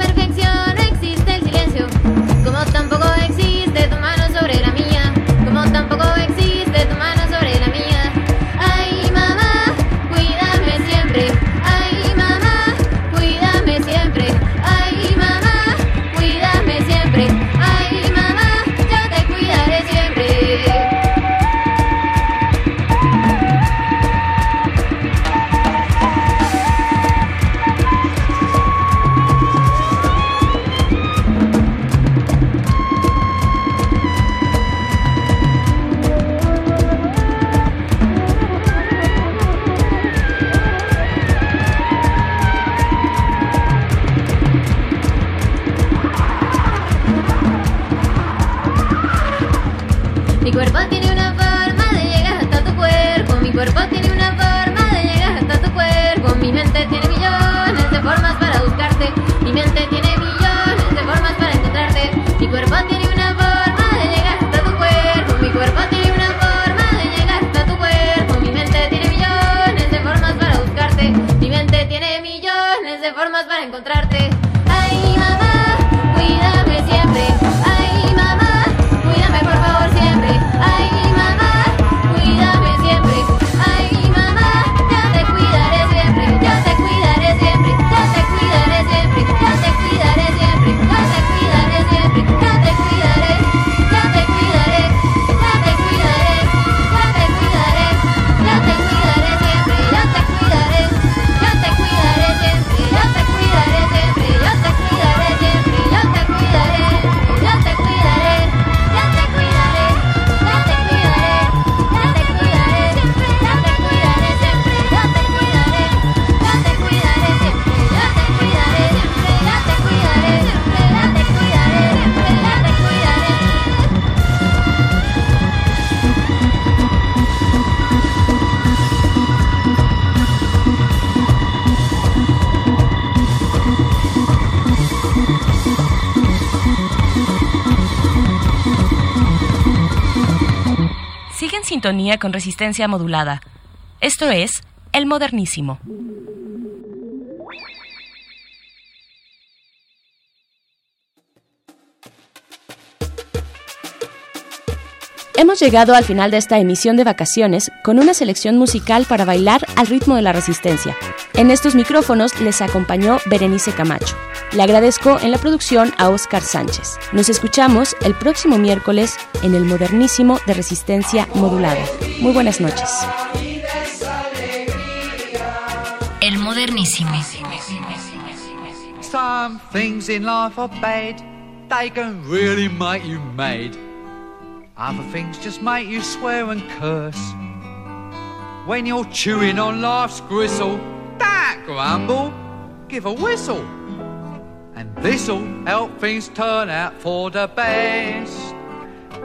Speaker 13: con resistencia modulada. Esto es El Modernísimo. Hemos llegado al final de esta emisión de vacaciones con una selección musical para bailar al ritmo de la resistencia. En estos micrófonos les acompañó Berenice Camacho. Le agradezco en la producción a Oscar Sánchez. Nos escuchamos el próximo miércoles en el modernísimo de resistencia modulada. Muy buenas noches.
Speaker 6: El Modernísimo.
Speaker 40: Some things in life are bad, they can really make you mad. Other things just make you swear and curse. When you're chewing on life's gristle, don't grumble, give a whistle. And this'll help things turn out for the best.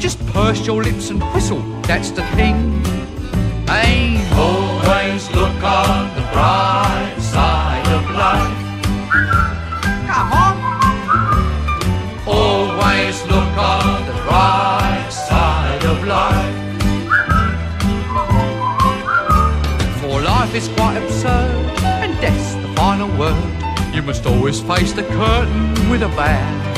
Speaker 40: Just purse your lips and whistle, that's the thing. Always look on the bright side of life. Come on. Always look on the bright side of life. For life is quite absurd, and death's the final word. You must always face the curtain with a bow.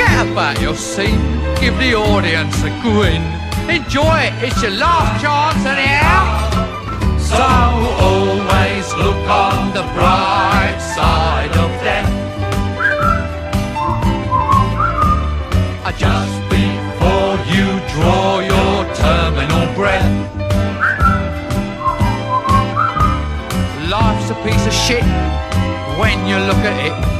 Speaker 40: Forget about your scene, give the audience a grin. Enjoy it, it's your last chance anyhow. So always look on the bright side of death. Uh, Just before you draw your terminal breath. Life's a piece of shit when you look at it.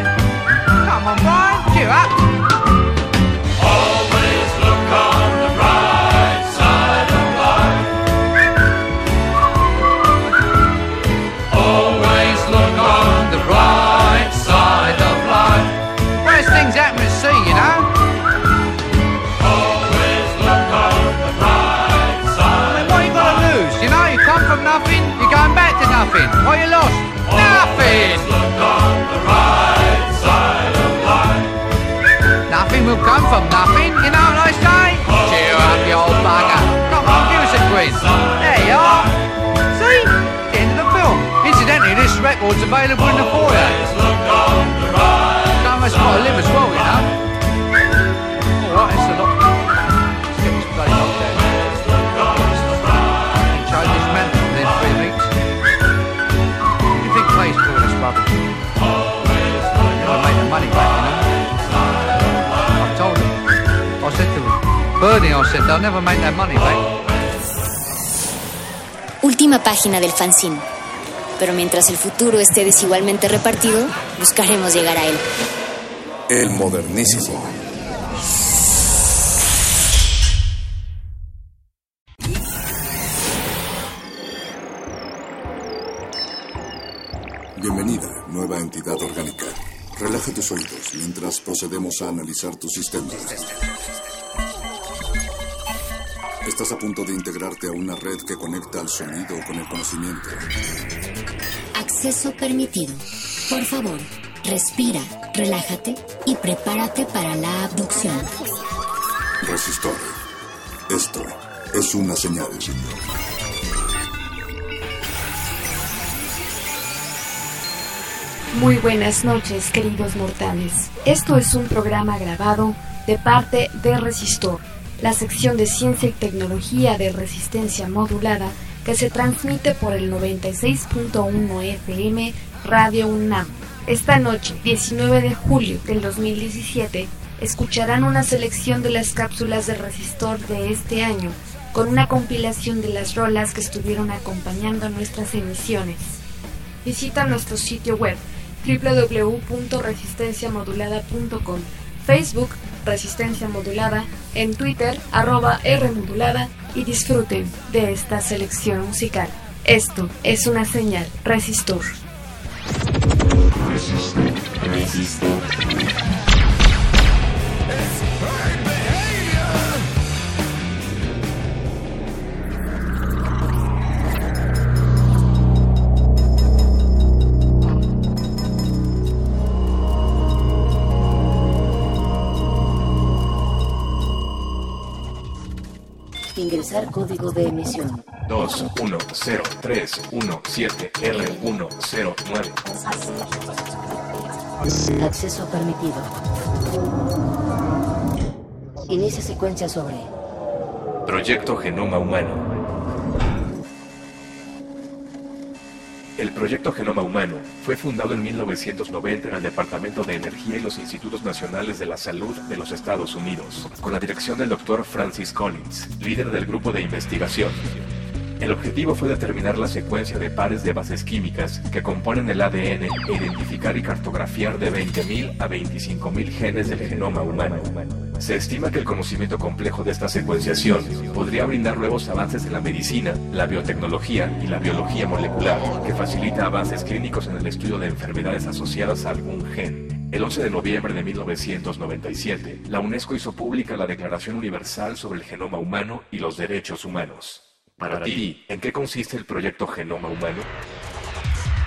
Speaker 40: Record's available in the foyer. Don't got to live as well, you know. Alright, it's a lot. Within three weeks. You think for make the money back, you know. I told him. I said to him, Bernie, I said, they'll never make that money back.
Speaker 6: Última página del fanzine. Pero mientras el futuro esté desigualmente repartido, buscaremos llegar a él.
Speaker 9: El modernísimo. Bienvenida, nueva entidad orgánica. Relaja tus oídos mientras procedemos a analizar tu sistema. Estás a punto de integrarte a una red que conecta al sonido con el conocimiento.
Speaker 6: Acceso permitido. Por favor, respira, relájate y prepárate para la abducción.
Speaker 9: Resistor. Esto es una señal.
Speaker 41: Muy buenas noches, queridos mortales. Esto es un programa grabado de parte de Resistor, la sección de ciencia y tecnología de resistencia modulada que se transmite por el 96.1 FM Radio UNAM. Esta noche, 19 de julio del 2017, escucharán una selección de las cápsulas de Resistor de este año, con una compilación de las rolas que estuvieron acompañando nuestras emisiones. Visita nuestro sitio web www.resistenciamodulada.com, Facebook Resistencia Modulada, en Twitter arroba Rmodulada y disfruten de esta selección musical. Esto es una señal resistor.
Speaker 6: Ingresar código de emisión.
Speaker 42: 210317R109.
Speaker 6: Acceso permitido. Inicia secuencia sobre
Speaker 42: Proyecto Genoma Humano. El proyecto Genoma Humano fue fundado en 1990 en el Departamento de Energía y los Institutos Nacionales de la Salud de los Estados Unidos, con la dirección del Dr. Francis Collins, líder del grupo de investigación. El objetivo fue determinar la secuencia de pares de bases químicas que componen el ADN e identificar y cartografiar de 20.000 a 25.000 genes del genoma humano. Se estima que el conocimiento complejo de esta secuenciación podría brindar nuevos avances en la medicina, la biotecnología y la biología molecular, que facilita avances clínicos en el estudio de enfermedades asociadas a algún gen. El 11 de noviembre de 1997, la UNESCO hizo pública la Declaración Universal sobre el Genoma Humano y los Derechos Humanos. Para ti, ¿en qué consiste el proyecto Genoma Humano?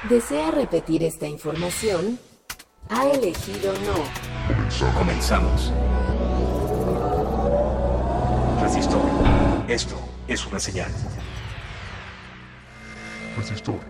Speaker 43: ¿Desea repetir esta información? Ha elegido no.
Speaker 42: Comenzamos. Resistor. Esto es una señal.
Speaker 17: Resistor.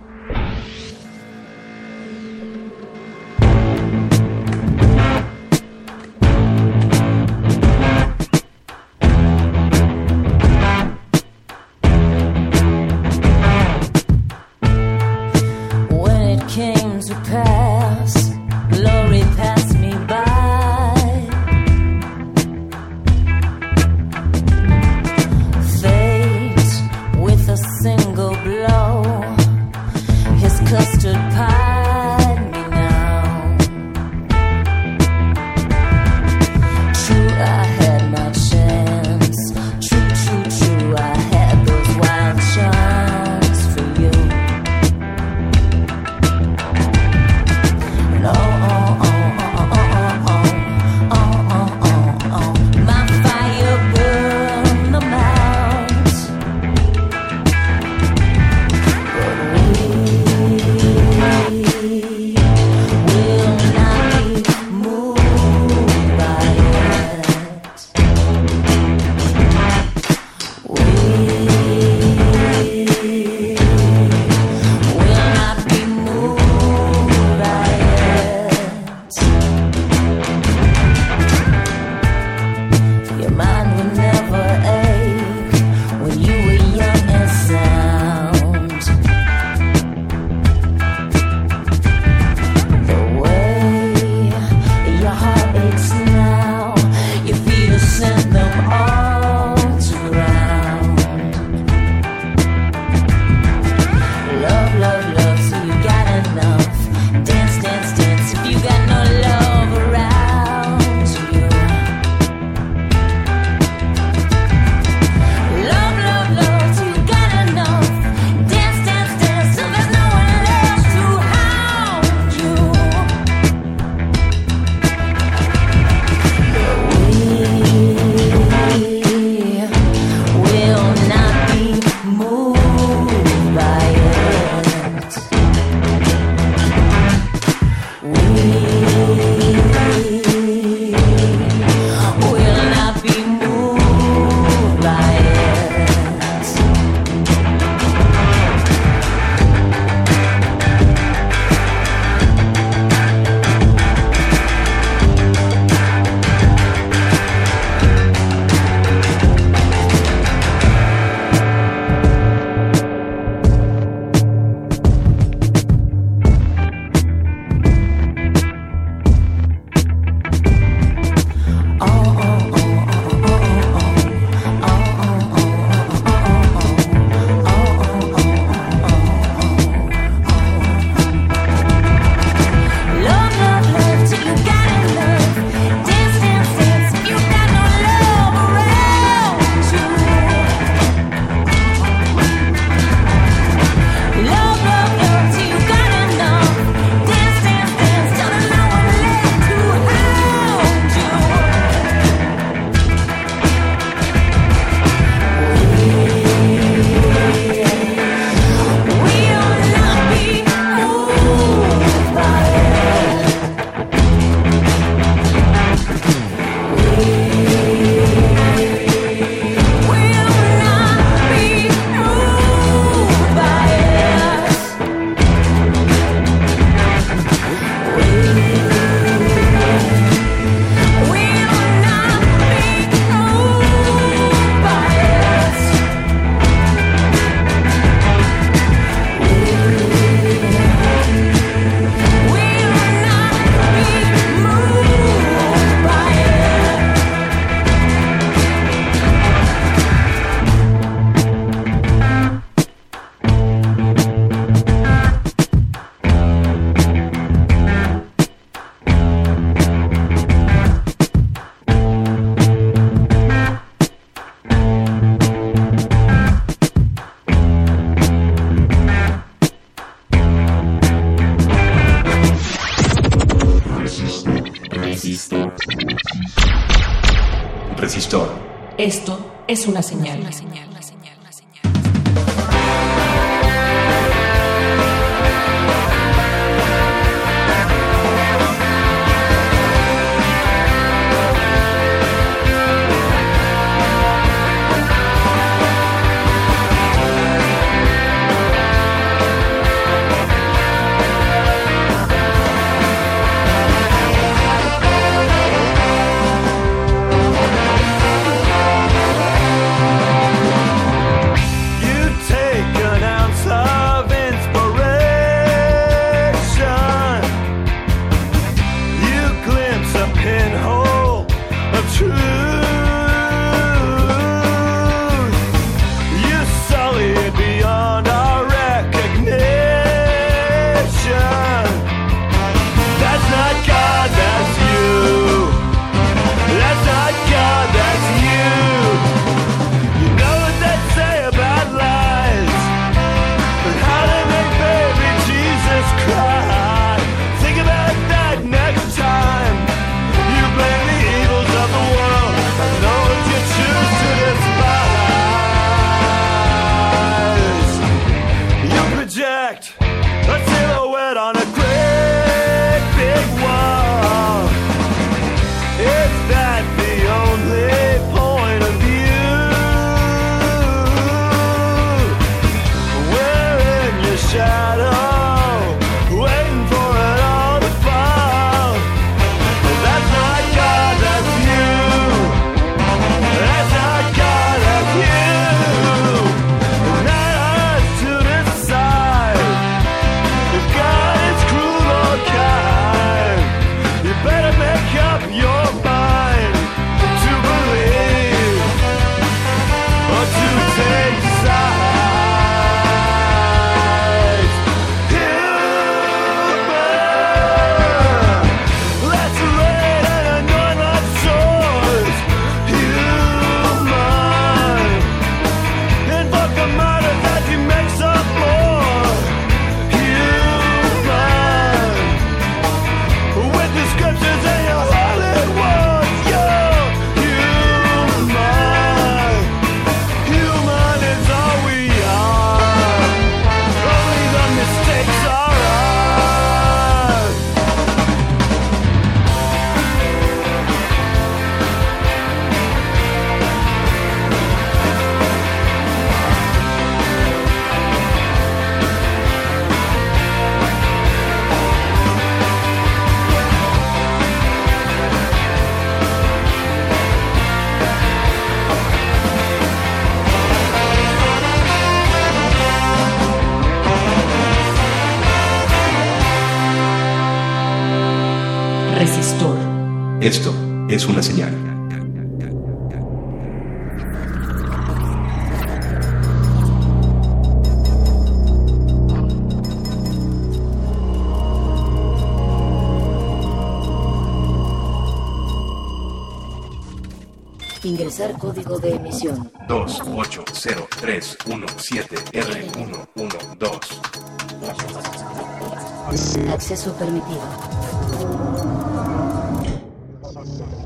Speaker 42: 2803117R112.
Speaker 43: Acceso permitido.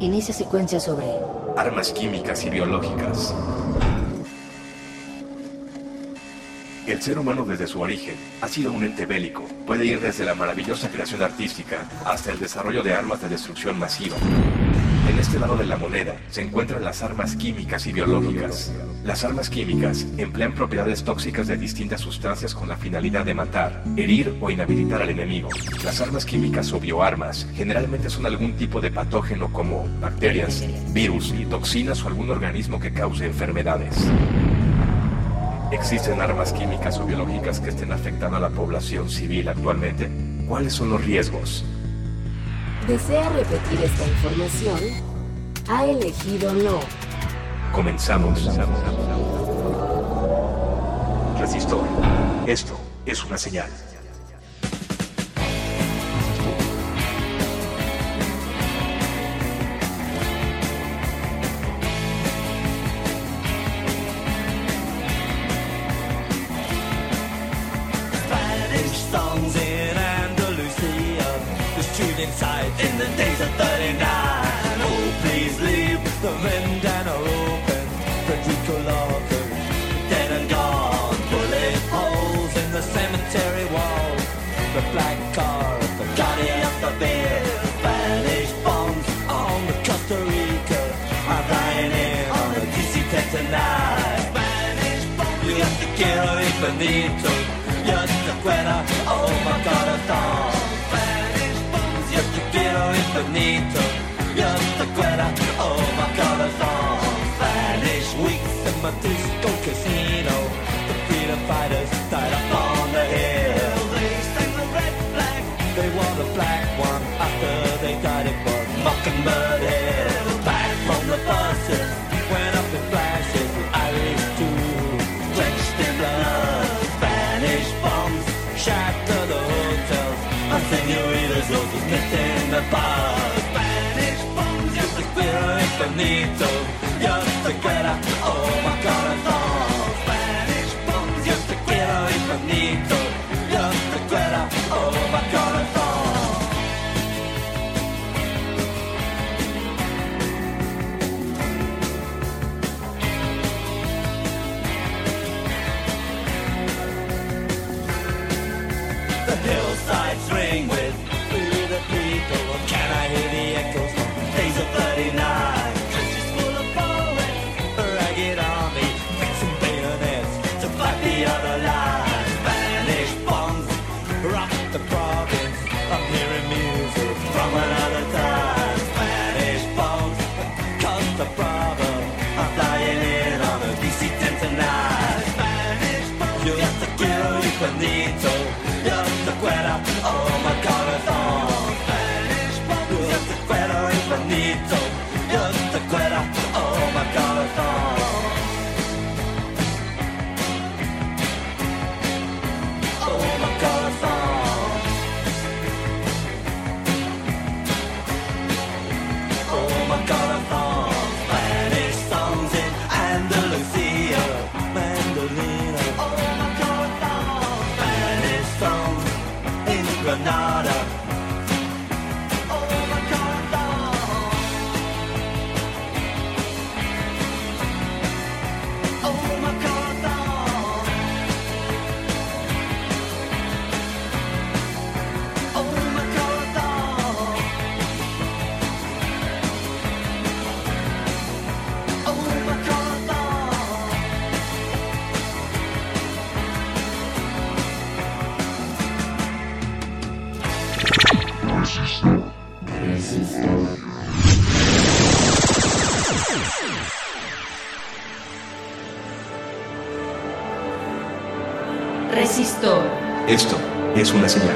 Speaker 43: Inicia secuencia sobre
Speaker 42: Armas químicas y biológicas. El ser humano desde su origen ha sido un ente bélico. Puede ir desde la maravillosa creación artística hasta el desarrollo de armas de destrucción masiva. En este lado de la moneda se encuentran las armas químicas y biológicas. Las armas químicas emplean propiedades tóxicas de distintas sustancias con la finalidad de matar, herir o inhabilitar al enemigo. Las armas químicas o bioarmas generalmente son algún tipo de patógeno como bacterias, virus, toxinas o algún organismo que cause enfermedades. ¿Existen armas químicas o biológicas que estén afectando a la población civil actualmente? ¿Cuáles son los riesgos?
Speaker 43: ¿Desea repetir esta información? Ha elegido no.
Speaker 42: Comenzamos. Resistor. Esto es una señal.
Speaker 44: above. Spanish bombs,
Speaker 36: just to the clearer the
Speaker 42: need. una.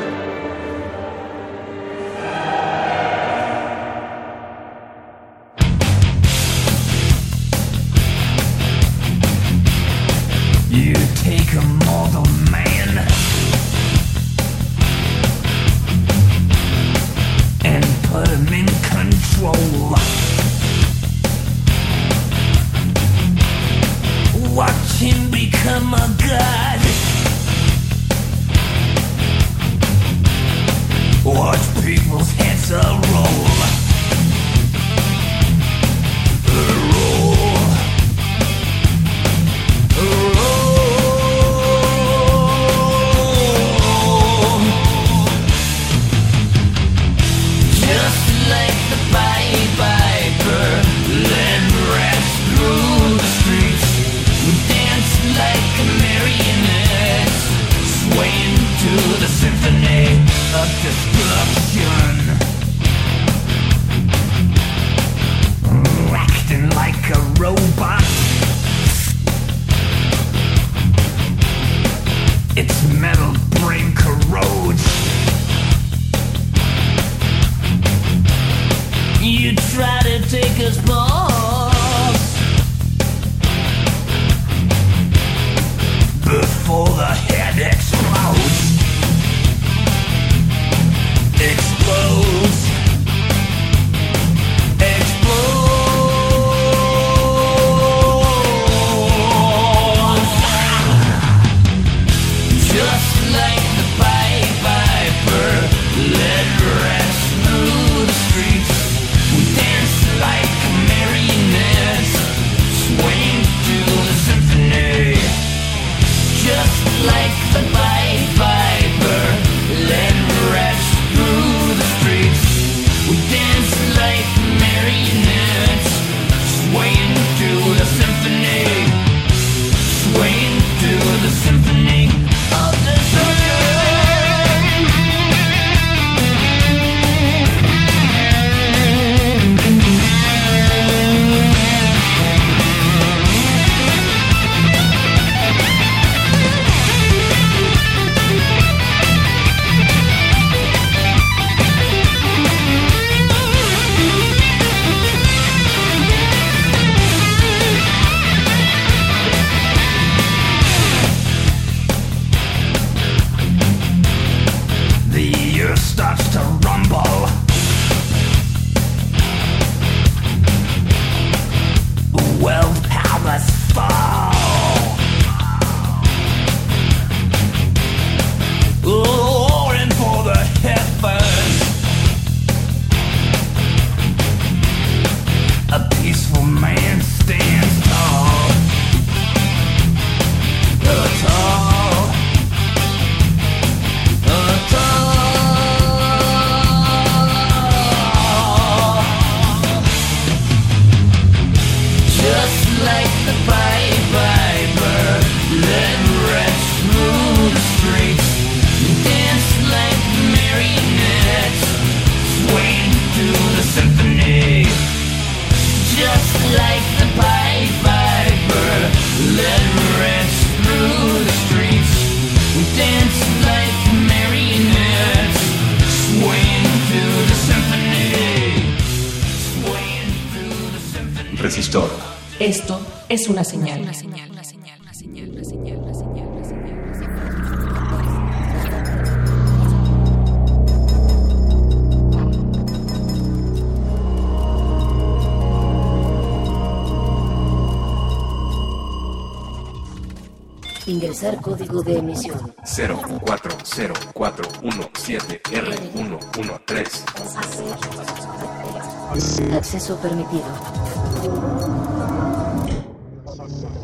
Speaker 45: 040417R113.
Speaker 46: Acceso permitido.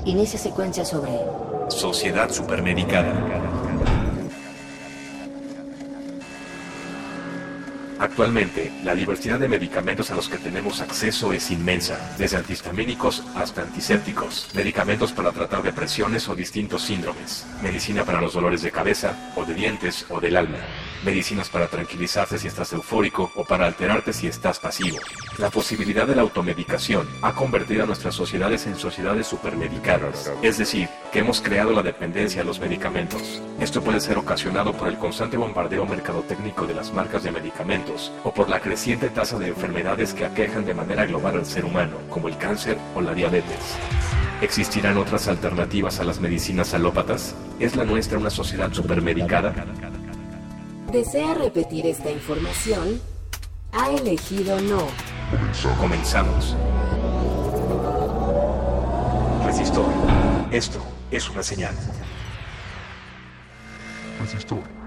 Speaker 46: Inicia secuencia sobre
Speaker 45: Sociedad Supermedicada. Actualmente, la diversidad de medicamentos a los que tenemos acceso es inmensa, desde antihistamínicos hasta antisépticos, medicamentos para tratar depresiones o distintos síndromes, medicina para los dolores de cabeza o de dientes o del alma, medicinas para tranquilizarte si estás eufórico o para alterarte si estás pasivo. La posibilidad de la automedicación ha convertido a nuestras sociedades en sociedades supermedicadas, es decir, que hemos creado la dependencia a los medicamentos. Esto puede ser ocasionado por el constante bombardeo mercadotécnico de las marcas de medicamentos o por la creciente tasa de enfermedades que aquejan de manera global al ser humano, como el cáncer o la diabetes. ¿Existirán otras alternativas a las medicinas alópatas? ¿Es la nuestra una sociedad supermedicada?
Speaker 46: ¿Desea repetir esta información? Ha elegido no.
Speaker 45: Comenzamos. Resistor. Esto es una señal. Resistor. Resistor.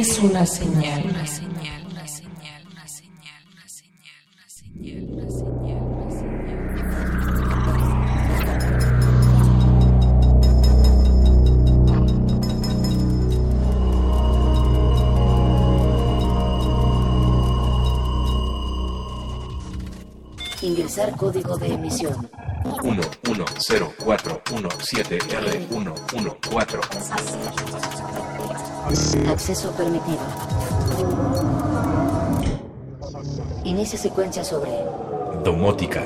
Speaker 47: Es una señal.
Speaker 17: Una señal.
Speaker 43: Ingresar código de emisión.
Speaker 42: 110417R114.
Speaker 43: Acceso permitido. Inicia secuencia sobre
Speaker 42: Domótica.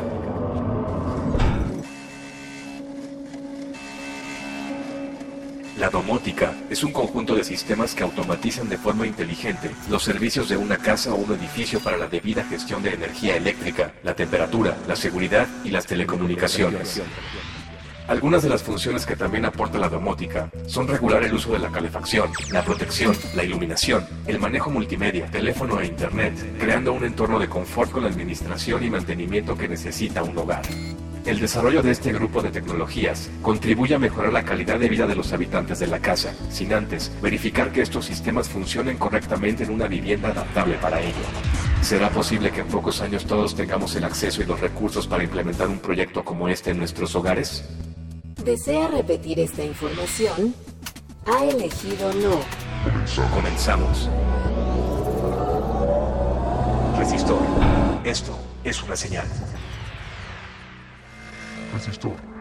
Speaker 42: La domótica es un conjunto de sistemas que automatizan de forma inteligente los servicios de una casa o un edificio para la debida gestión de energía eléctrica, la temperatura, la seguridad y las telecomunicaciones. Algunas de las funciones que también aporta la domótica son regular el uso de la calefacción, la protección, la iluminación, el manejo multimedia, teléfono e internet, creando un entorno de confort con la administración y mantenimiento que necesita un hogar. El desarrollo de este grupo de tecnologías contribuye a mejorar la calidad de vida de los habitantes de la casa, sin antes verificar que estos sistemas funcionen correctamente en una vivienda adaptable para ello. ¿Será posible que en pocos años todos tengamos el acceso y los recursos para implementar un proyecto como este en nuestros hogares?
Speaker 43: ¿Desea repetir esta información? Ha elegido no.
Speaker 42: Comenzamos. Resistor. Esto es una señal. Resistor.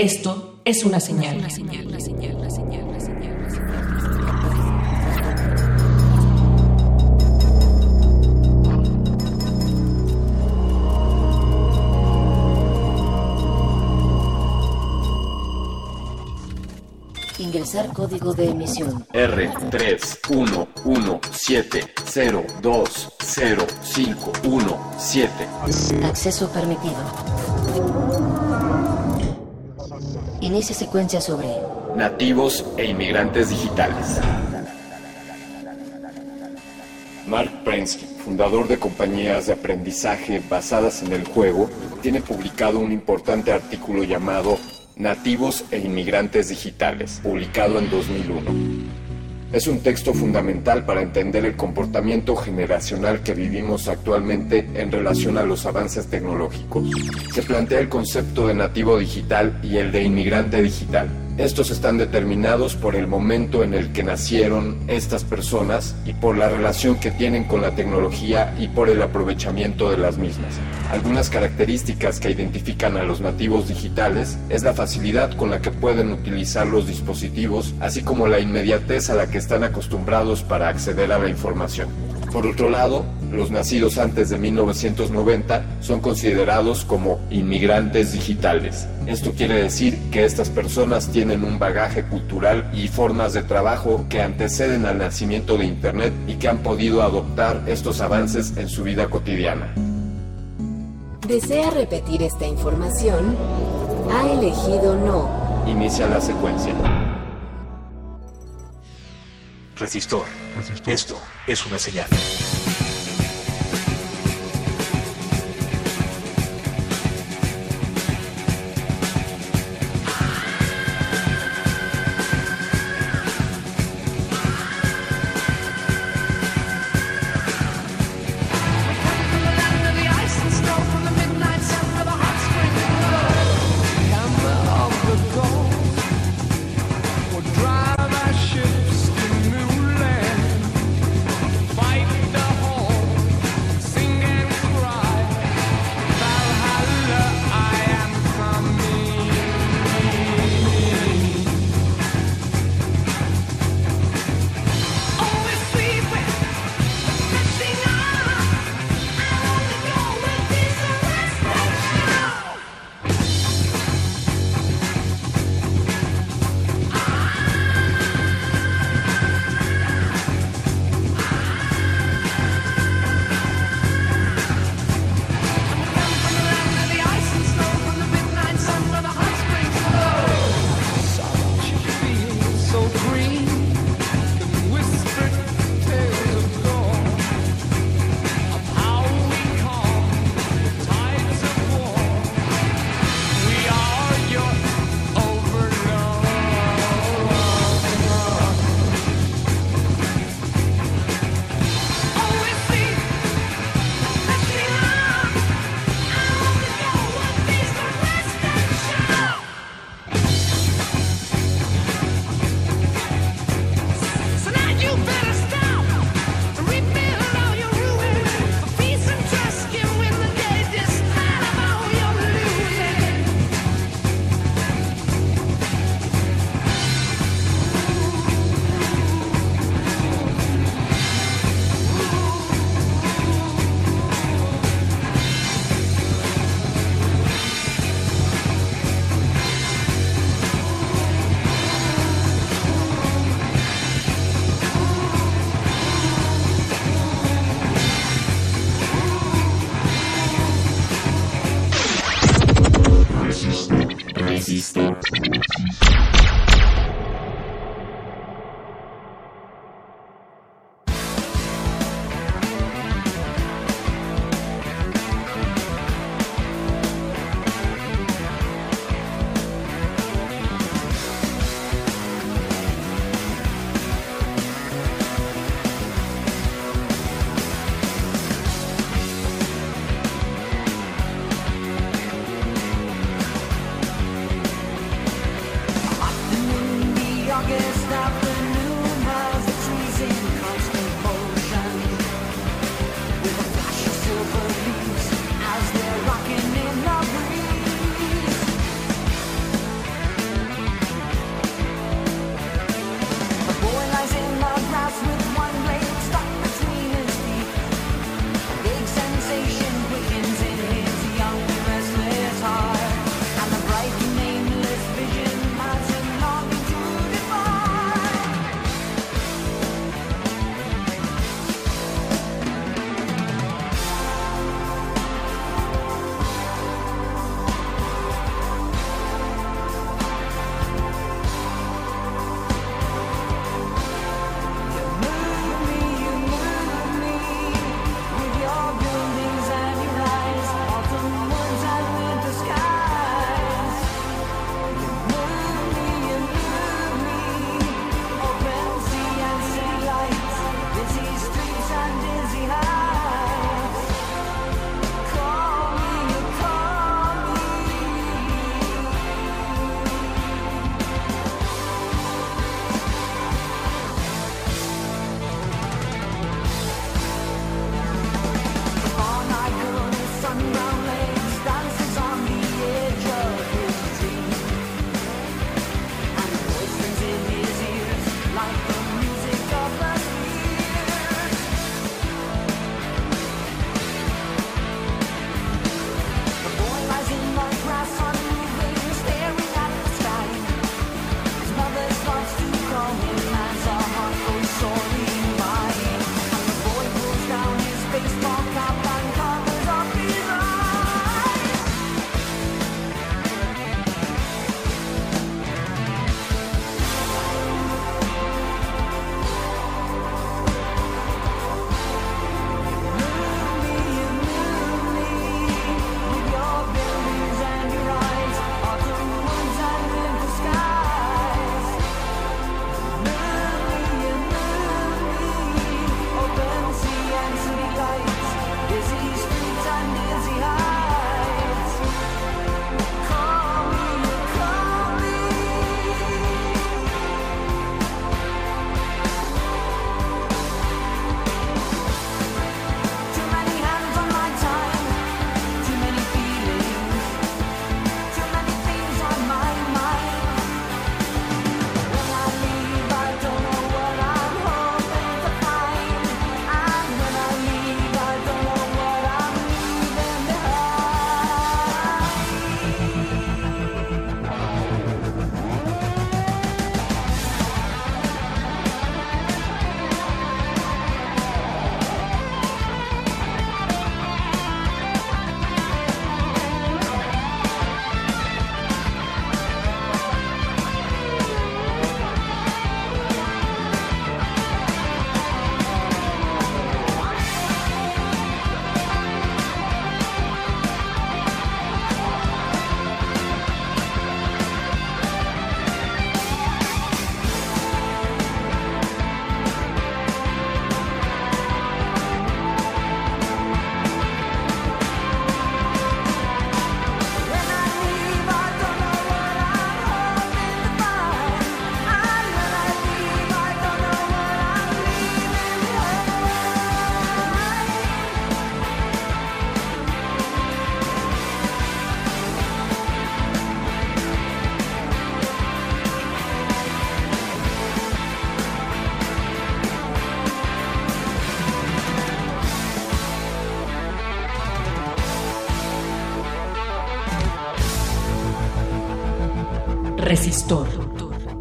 Speaker 48: Esto es una señal.
Speaker 43: Ingresar código de emisión.
Speaker 49: R3117020517.
Speaker 43: Acceso permitido. Inicia secuencia sobre
Speaker 49: Nativos e inmigrantes digitales. Mark Prensky, fundador de compañías de aprendizaje basadas en el juego, tiene publicado un importante artículo llamado Nativos e inmigrantes digitales, publicado en 2001. Es un texto fundamental para entender el comportamiento generacional que vivimos actualmente en relación a los avances tecnológicos. Se plantea el concepto de nativo digital y el de inmigrante digital. Estos están determinados por el momento en el que nacieron estas personas y por la relación que tienen con la tecnología y por el aprovechamiento de las mismas. Algunas características que identifican a los nativos digitales es la facilidad con la que pueden utilizar los dispositivos, así como la inmediatez a la que están acostumbrados para acceder a la información. Por otro lado, los nacidos antes de 1990 son considerados como inmigrantes digitales. Esto quiere decir que estas personas tienen un bagaje cultural y formas de trabajo que anteceden al nacimiento de Internet y que han podido adoptar estos avances en su vida cotidiana.
Speaker 10: ¿Desea repetir esta información? Ha elegido no.
Speaker 49: Inicia la secuencia.
Speaker 20: Resistor. Esto es una señal.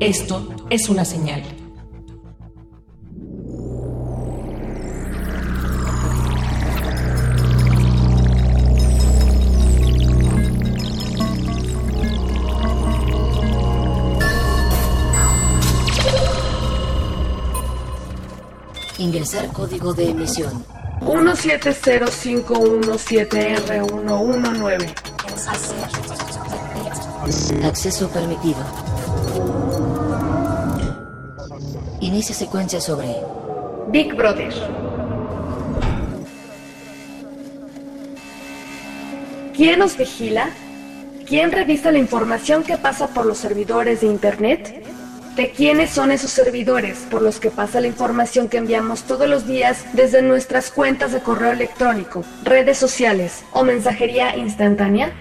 Speaker 48: Esto es una señal.
Speaker 43: Ingresar código de emisión.
Speaker 50: 170517R119.
Speaker 43: Acceso permitido. Inicia secuencia sobre
Speaker 41: Big Brother. ¿Quién nos vigila? ¿Quién revisa la información que pasa por los servidores de Internet? ¿De quiénes son esos servidores por los que pasa la información que enviamos todos los días desde nuestras cuentas de correo electrónico, redes sociales o mensajería instantánea?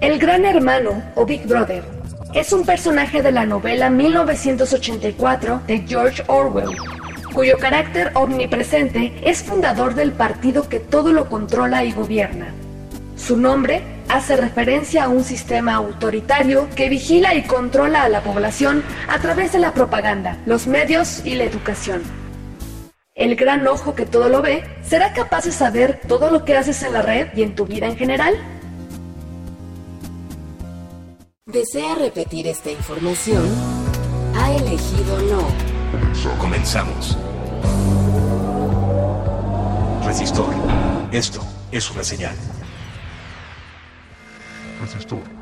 Speaker 41: El Gran Hermano o Big Brother es un personaje de la novela 1984 de George Orwell, cuyo carácter omnipresente es fundador del partido que todo lo controla y gobierna. Su nombre hace referencia a un sistema autoritario que vigila y controla a la población a través de la propaganda, los medios y la educación. El gran ojo que todo lo ve será capaz de saber todo lo que haces en la red y en tu vida en general.
Speaker 6: ¿Desea repetir esta información? Ha elegido no.
Speaker 17: Comenzamos. Resistor. Esto es una señal. Resistor.